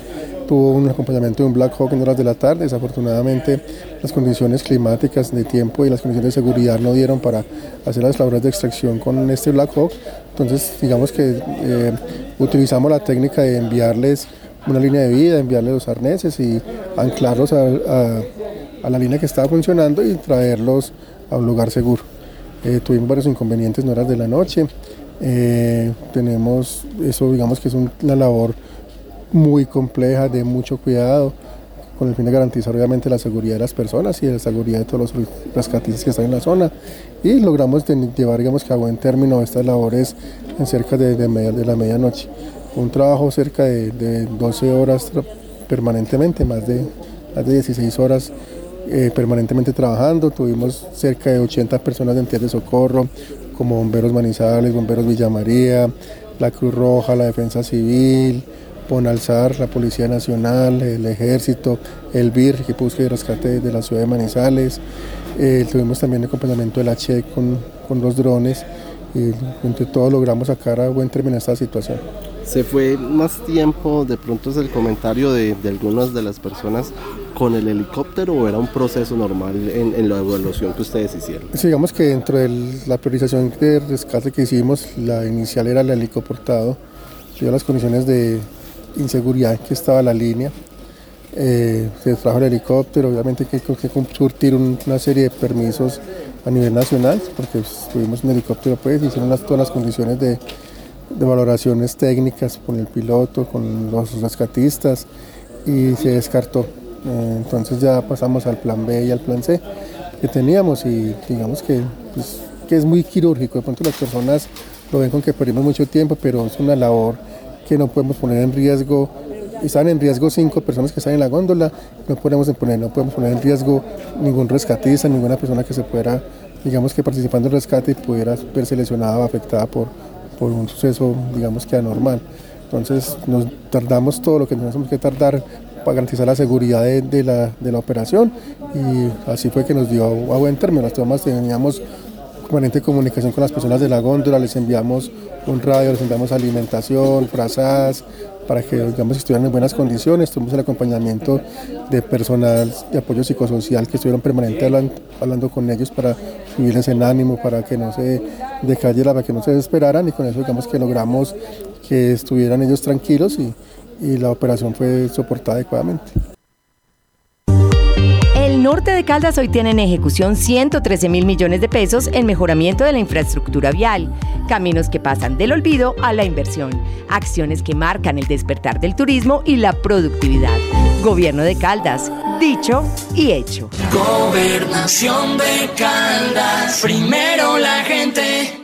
tuvo un acompañamiento de un Black Hawk en horas de la tarde. Desafortunadamente las condiciones climáticas de tiempo y las condiciones de seguridad no dieron para hacer las labores de extracción con este Black Hawk. Entonces digamos que eh, utilizamos la técnica de enviarles una línea de vida, enviarles los arneses y anclarlos a, a- a la línea que estaba funcionando y traerlos a un lugar seguro. Eh, tuvimos varios inconvenientes en horas de la noche. Eh, tenemos, eso digamos que es un- una labor muy compleja, de mucho cuidado, con el fin de garantizar obviamente la seguridad de las personas y la seguridad de todos los rescatistas que están en la zona. Y logramos llevar digamos que a buen término estas labores en cerca de, de media- de la medianoche. Un trabajo cerca de, de 12 horas permanentemente, más de, más de 16 horas eh, permanentemente trabajando. Tuvimos cerca de 80 personas de entidades de socorro, como Bomberos Manizales, Bomberos Villa María, la Cruz Roja, la Defensa Civil, Ponalzar, la Policía Nacional, el Ejército, el BIR, de búsqueda y rescate de la ciudad de Manizales. Eh, tuvimos también el acompañamiento de la con, con los drones y entre todos logramos sacar a buen término esta situación.
Se fue más tiempo, de pronto es el comentario de, de algunas de las personas con el helicóptero o era un proceso normal en, en la evaluación que ustedes hicieron.
Sí, digamos que dentro de la priorización de rescate que hicimos, la inicial era el helicoportado, a las condiciones de inseguridad que estaba la línea. eh, se trajo el helicóptero, obviamente que hay que surtir un- una serie de permisos a nivel nacional, porque pues, tuvimos un helicóptero, pues hicieron todas las condiciones de, de valoraciones técnicas con el piloto, con los rescatistas y se descartó. Eh, entonces ya pasamos al plan B y al plan C que teníamos y digamos que, pues, que es muy quirúrgico. De pronto las personas lo ven con que perdimos mucho tiempo, pero es una labor que no podemos poner en riesgo. Están en riesgo cinco personas que están en la góndola, no podemos poner, no podemos poner en riesgo ningún rescatista, ninguna persona que se pudiera, digamos que participando en rescate y pudiera verse lesionada o afectada por, por un suceso, digamos que anormal. Entonces nos tardamos todo lo que tenemos que tardar para garantizar la seguridad de, de la, de la operación y así fue que nos dio a buen término. Las tomas teníamos permanente comunicación con las personas de la góndola, les enviamos un radio, les enviamos alimentación, frazadas, para que digamos estuvieran en buenas condiciones. Tuvimos el acompañamiento de personal de apoyo psicosocial que estuvieron permanente hablan- hablando con ellos para subirles en ánimo, para que no se decayeran, para que no se desesperaran y con eso digamos que logramos que estuvieran ellos tranquilos y, y la operación fue soportada adecuadamente.
El norte de Caldas hoy tiene en ejecución 113 mil millones de pesos en mejoramiento de la infraestructura vial, caminos que pasan del olvido a la inversión, acciones que marcan el despertar del turismo y la productividad. Gobierno de Caldas, dicho y hecho.
Gobernación de Caldas. Primero la gente.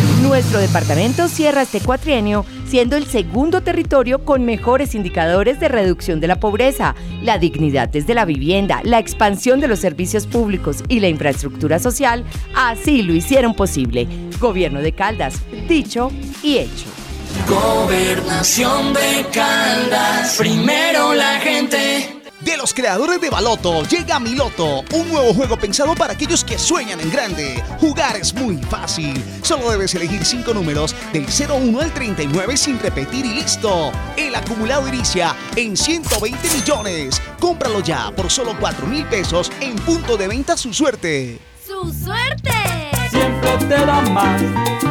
Nuestro departamento cierra este cuatrienio siendo el segundo territorio con mejores indicadores de reducción de la pobreza, la dignidad desde la vivienda, la expansión de los servicios públicos y la infraestructura social. Así lo hicieron posible. Gobierno de Caldas, dicho y hecho.
Gobernación de Caldas. Primero la gente.
De los creadores de Baloto llega Miloto, un nuevo juego pensado para aquellos que sueñan en grande. Jugar es muy fácil. Solo debes elegir 5 números del 01 al 39 sin repetir y listo. El acumulado inicia en 120 millones. Cómpralo ya por solo 4 mil pesos en punto de venta su suerte.
¡Su suerte!
Siempre te da más.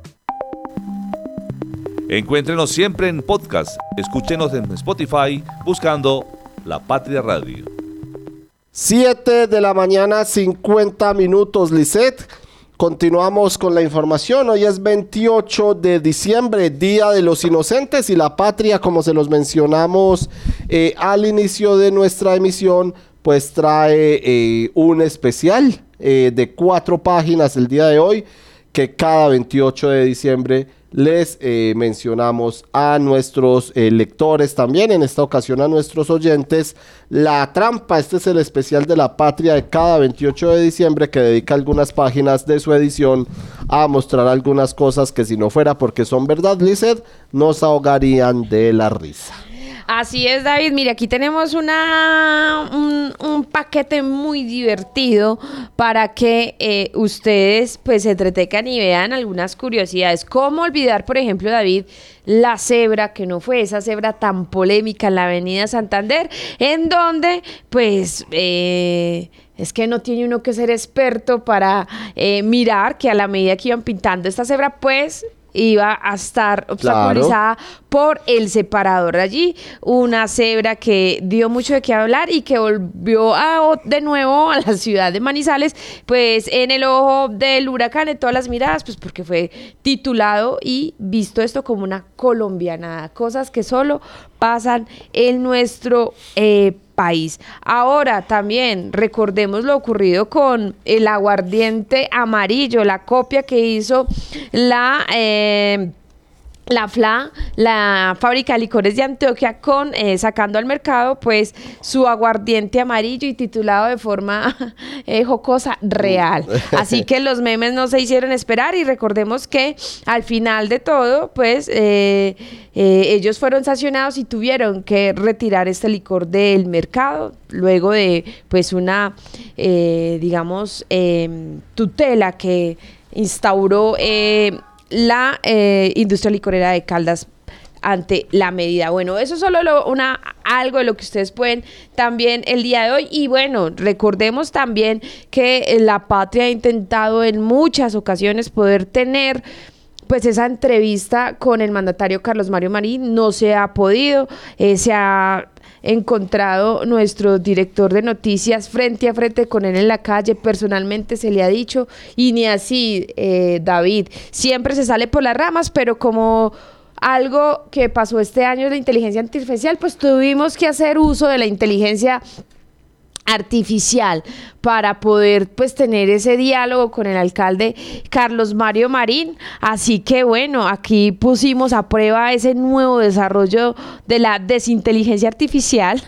Encuéntrenos siempre en podcast. Escúchenos en Spotify buscando La Patria Radio.
7 de la mañana, 50 minutos, Lisset. Continuamos con la información. Hoy es 28 de diciembre, Día de los Inocentes y la Patria, como se los mencionamos eh, al inicio de nuestra emisión, pues trae eh, un especial eh, de cuatro páginas el día de hoy, que cada 28 de diciembre les eh, mencionamos a nuestros eh, lectores también, en esta ocasión a nuestros oyentes, La Trampa. Este es el especial de la patria de cada 28 de diciembre que dedica algunas páginas de su edición a mostrar algunas cosas que si no fuera porque son verdad, Lizeth, nos ahogarían de la risa.
Así es, David. Mire, aquí tenemos una, un, un paquete muy divertido para que eh, ustedes pues se entretengan y vean algunas curiosidades. ¿Cómo olvidar, por ejemplo, David, la cebra, que no fue esa cebra tan polémica en la avenida Santander, en donde pues... Eh, es que no tiene uno que ser experto para eh, mirar que a la medida que iban pintando esta cebra, pues iba a estar obstaculizada por el separador allí, una cebra que dio mucho de qué hablar y que volvió de nuevo a la ciudad de Manizales, pues en el ojo del huracán, en todas las miradas, pues porque fue titulado y visto esto como una colombianada, cosas que solo pasan en nuestro eh, país. Ahora también recordemos lo ocurrido con el aguardiente amarillo, la copia que hizo la... Eh, la FLA, la fábrica de licores de Antioquia, con eh, sacando al mercado pues su aguardiente amarillo y titulado de forma eh, jocosa real. Así que los memes no se hicieron esperar y recordemos que al final de todo pues eh, ellos fueron sancionados y tuvieron que retirar este licor del mercado luego de pues una digamos tutela que instauró la eh, industria licorera de Caldas ante la medida. Bueno, eso es solo lo, una, algo de lo que ustedes pueden también el día de hoy. Y bueno, recordemos también que la patria ha intentado en muchas ocasiones poder tener pues esa entrevista con el mandatario Carlos Mario Marín no se ha podido, eh, se ha encontrado nuestro director de noticias frente a frente con él en la calle, personalmente se le ha dicho, y ni así, eh, David, siempre se sale por las ramas, pero como algo que pasó este año de la inteligencia artificial, pues tuvimos que hacer uso de la inteligencia artificial para poder pues tener ese diálogo con el alcalde Carlos Mario Marín. Así que bueno, aquí pusimos a prueba ese nuevo desarrollo de la desinteligencia artificial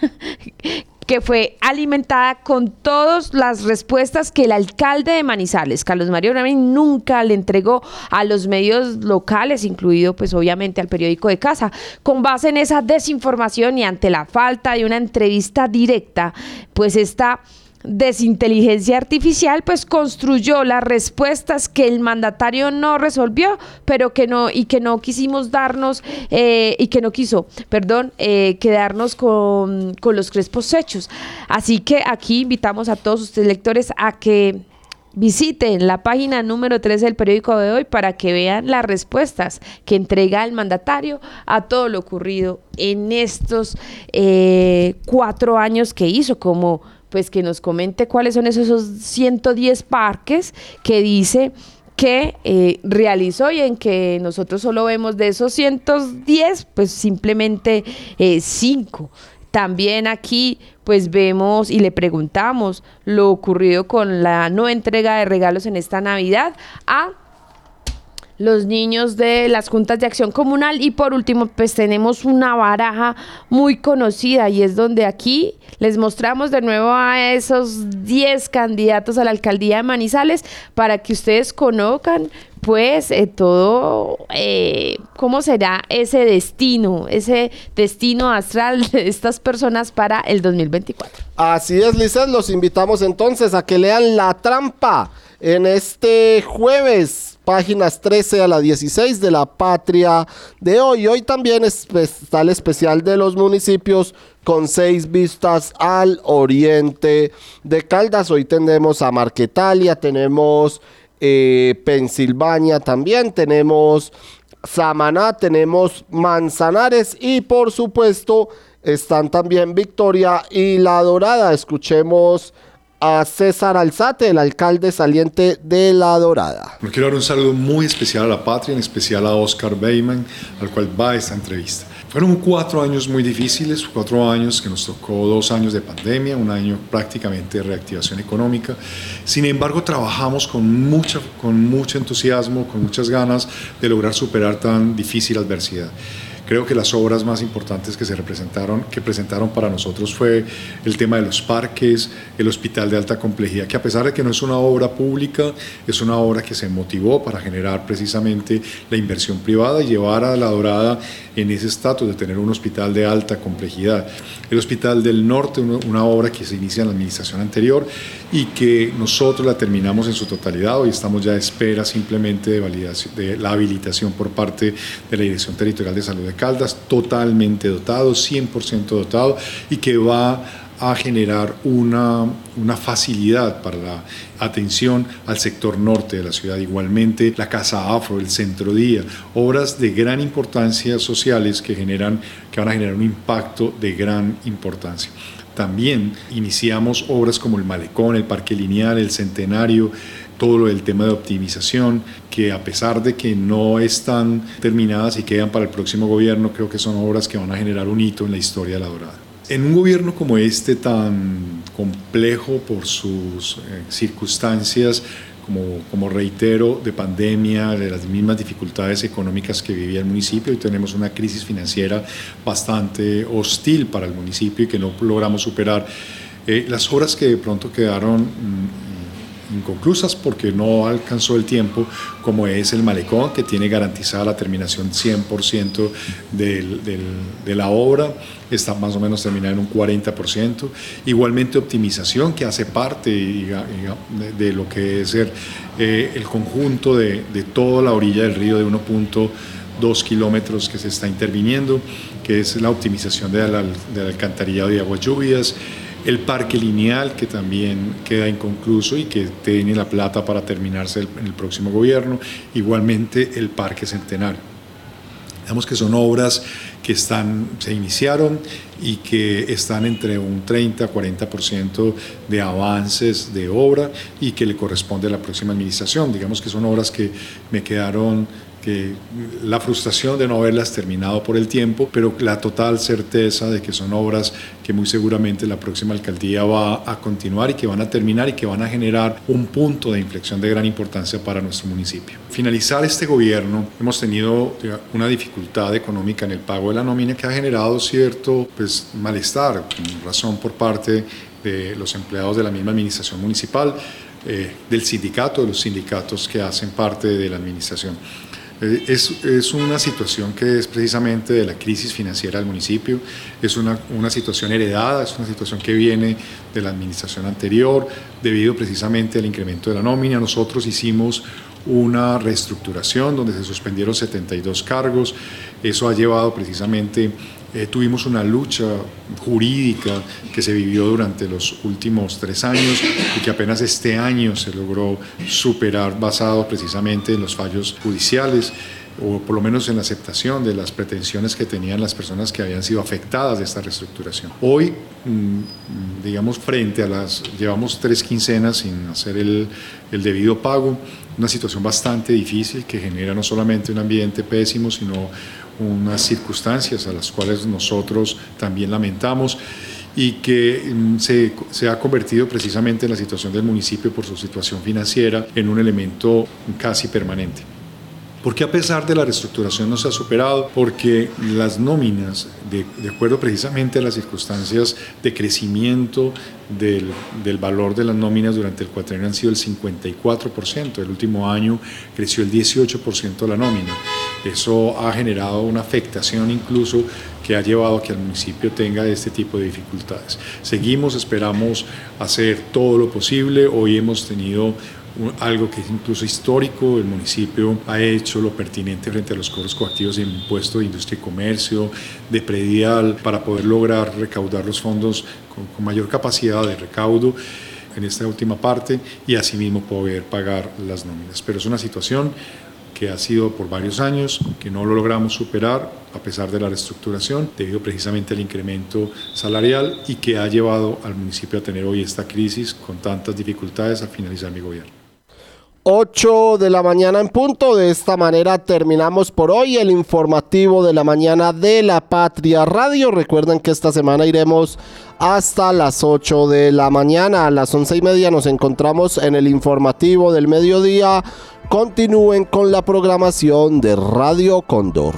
que fue alimentada con todas las respuestas que el alcalde de Manizales, Carlos Mario Ramírez, nunca le entregó a los medios locales, incluido pues obviamente al periódico de casa. Con base en esa desinformación y ante la falta de una entrevista directa, pues esta desinteligencia artificial pues construyó las respuestas que el mandatario no resolvió pero que no y que no quisimos darnos eh, y que no quiso perdón eh, quedarnos con, con los crespos hechos. Así que aquí invitamos a todos ustedes lectores a que Visiten la página número 3 del periódico de hoy para que vean las respuestas que entrega el mandatario a todo lo ocurrido en estos eh, cuatro años que hizo como pues que nos comente cuáles son esos 110 parques que dice que eh, realizó y en que nosotros solo vemos de esos 110, pues simplemente 5. Eh, También aquí pues vemos y le preguntamos lo ocurrido con la no entrega de regalos en esta Navidad a los niños de las juntas de acción comunal y por último pues tenemos una baraja muy conocida y es donde aquí les mostramos de nuevo a esos 10 candidatos a la alcaldía de Manizales para que ustedes conozcan pues eh, todo, eh, cómo será ese destino, ese destino astral de estas personas para el 2024.
Así es, Lizeth, los invitamos entonces a que lean La Trampa en este jueves, páginas 13 a la 16 de la patria de hoy. Hoy también está el especial de los municipios con seis vistas al oriente de Caldas. Hoy tenemos a Marquetalia, tenemos eh, Pensilvania también, tenemos Samaná, tenemos Manzanares y por supuesto están también Victoria y La Dorada. Escuchemos a César Alzate, el alcalde saliente de La Dorada.
Me quiero dar un saludo muy especial a la patria, en especial a Oscar Beyman, al cual va esta entrevista. Fueron cuatro años muy difíciles, cuatro años que nos tocó dos años de pandemia, un año prácticamente de reactivación económica. Sin embargo, trabajamos con, mucha, con mucho entusiasmo, con muchas ganas de lograr superar tan difícil adversidad. Creo que las obras más importantes que se representaron, que presentaron para nosotros fue el tema de los parques, el hospital de alta complejidad, que a pesar de que no es una obra pública, es una obra que se motivó para generar precisamente la inversión privada y llevar a La Dorada en ese estatus de tener un hospital de alta complejidad. El Hospital del Norte, una obra que se inicia en la administración anterior y que nosotros la terminamos en su totalidad. Hoy estamos ya a espera simplemente de, validación, de la habilitación por parte de la Dirección Territorial de Salud de Caldas, totalmente dotado, 100% dotado y que va a generar una, una, facilidad para la atención al sector norte de la ciudad. Igualmente, la Casa Afro, el Centro Día, obras de gran importancia sociales que, generan, que van a generar un impacto de gran importancia. También iniciamos obras como el Malecón, el Parque Lineal, el Centenario, todo del tema de optimización, que a pesar de que no están terminadas y quedan para el próximo gobierno, creo que son obras que van a generar un hito en la historia de la Dorada. En un gobierno como este, tan complejo por sus eh, circunstancias, como, como, reitero, de pandemia, de las mismas dificultades económicas que vivía el municipio y tenemos una crisis financiera bastante hostil para el municipio y que no logramos superar. Eh, las obras que de pronto quedaron mm, inconclusas porque no alcanzó el tiempo, como es el malecón, que tiene garantizada la terminación 100% de la obra, está más o menos terminada en un 40%. Igualmente optimización, que hace parte de, lo que es el, eh, el conjunto de, toda la orilla del río de 1.2 kilómetros que se está interviniendo, que es la optimización del alcantarillado de aguas lluvias, el parque lineal que también queda inconcluso y que tiene la plata para terminarse en el próximo gobierno, igualmente el parque centenario. Digamos que son obras que están, se iniciaron y que están entre un 30 a 40% de avances de obra y que le corresponde a la próxima administración. Digamos que son obras que me quedaron que la frustración de no haberlas terminado por el tiempo, pero la total certeza de que son obras que muy seguramente la próxima alcaldía va a continuar y que van a terminar y que van a generar un punto de inflexión de gran importancia para nuestro municipio. Finalizar este gobierno, hemos tenido una dificultad económica en el pago de la nómina que ha generado cierto pues, malestar, con razón por parte de los empleados de la misma administración municipal, eh, del sindicato, de los sindicatos que hacen parte de la administración. Eh, es, es, una situación que es precisamente de la crisis financiera del municipio, es una, una, situación heredada, es una situación que viene de la administración anterior, debido precisamente al incremento de la nómina. Nosotros hicimos una reestructuración donde se suspendieron 72 cargos, eso ha llevado precisamente eh, tuvimos una lucha jurídica que se vivió durante los últimos tres años y que apenas este año se logró superar basado precisamente en los fallos judiciales o por lo menos en la aceptación de las pretensiones que tenían las personas que habían sido afectadas de esta reestructuración. Hoy, mm, digamos, frente a las, llevamos tres quincenas sin hacer el, el debido pago, una situación bastante difícil que genera no solamente un ambiente pésimo, sino unas circunstancias a las cuales nosotros también lamentamos y que mm, se, se, ha convertido precisamente en la situación del municipio por su situación financiera en un elemento casi permanente. Porque a pesar de la reestructuración no se ha superado, porque las nóminas, de, de acuerdo precisamente a las circunstancias de crecimiento del, del, valor de las nóminas durante el cuatrienio han sido el 54%, el último año creció el 18% de la nómina. Eso ha generado una afectación incluso que ha llevado a que el municipio tenga este tipo de dificultades. Seguimos, esperamos hacer todo lo posible. Hoy hemos tenido algo que es incluso histórico, el municipio ha hecho lo pertinente frente a los cobros coactivos de impuesto de industria y comercio, de predial, para poder lograr recaudar los fondos con, con mayor capacidad de recaudo en esta última parte y asimismo poder pagar las nóminas. Pero es una situación que ha sido por varios años, que no lo logramos superar a pesar de la reestructuración, debido precisamente al incremento salarial y que ha llevado al municipio a tener hoy esta crisis con tantas dificultades al finalizar mi gobierno.
8 de la mañana en punto. De esta manera terminamos por hoy el informativo de la mañana de la Patria Radio. Recuerden que esta semana iremos hasta las 8 de la mañana. A las 11 y media nos encontramos en el informativo del mediodía. Continúen con la programación de Radio Cóndor.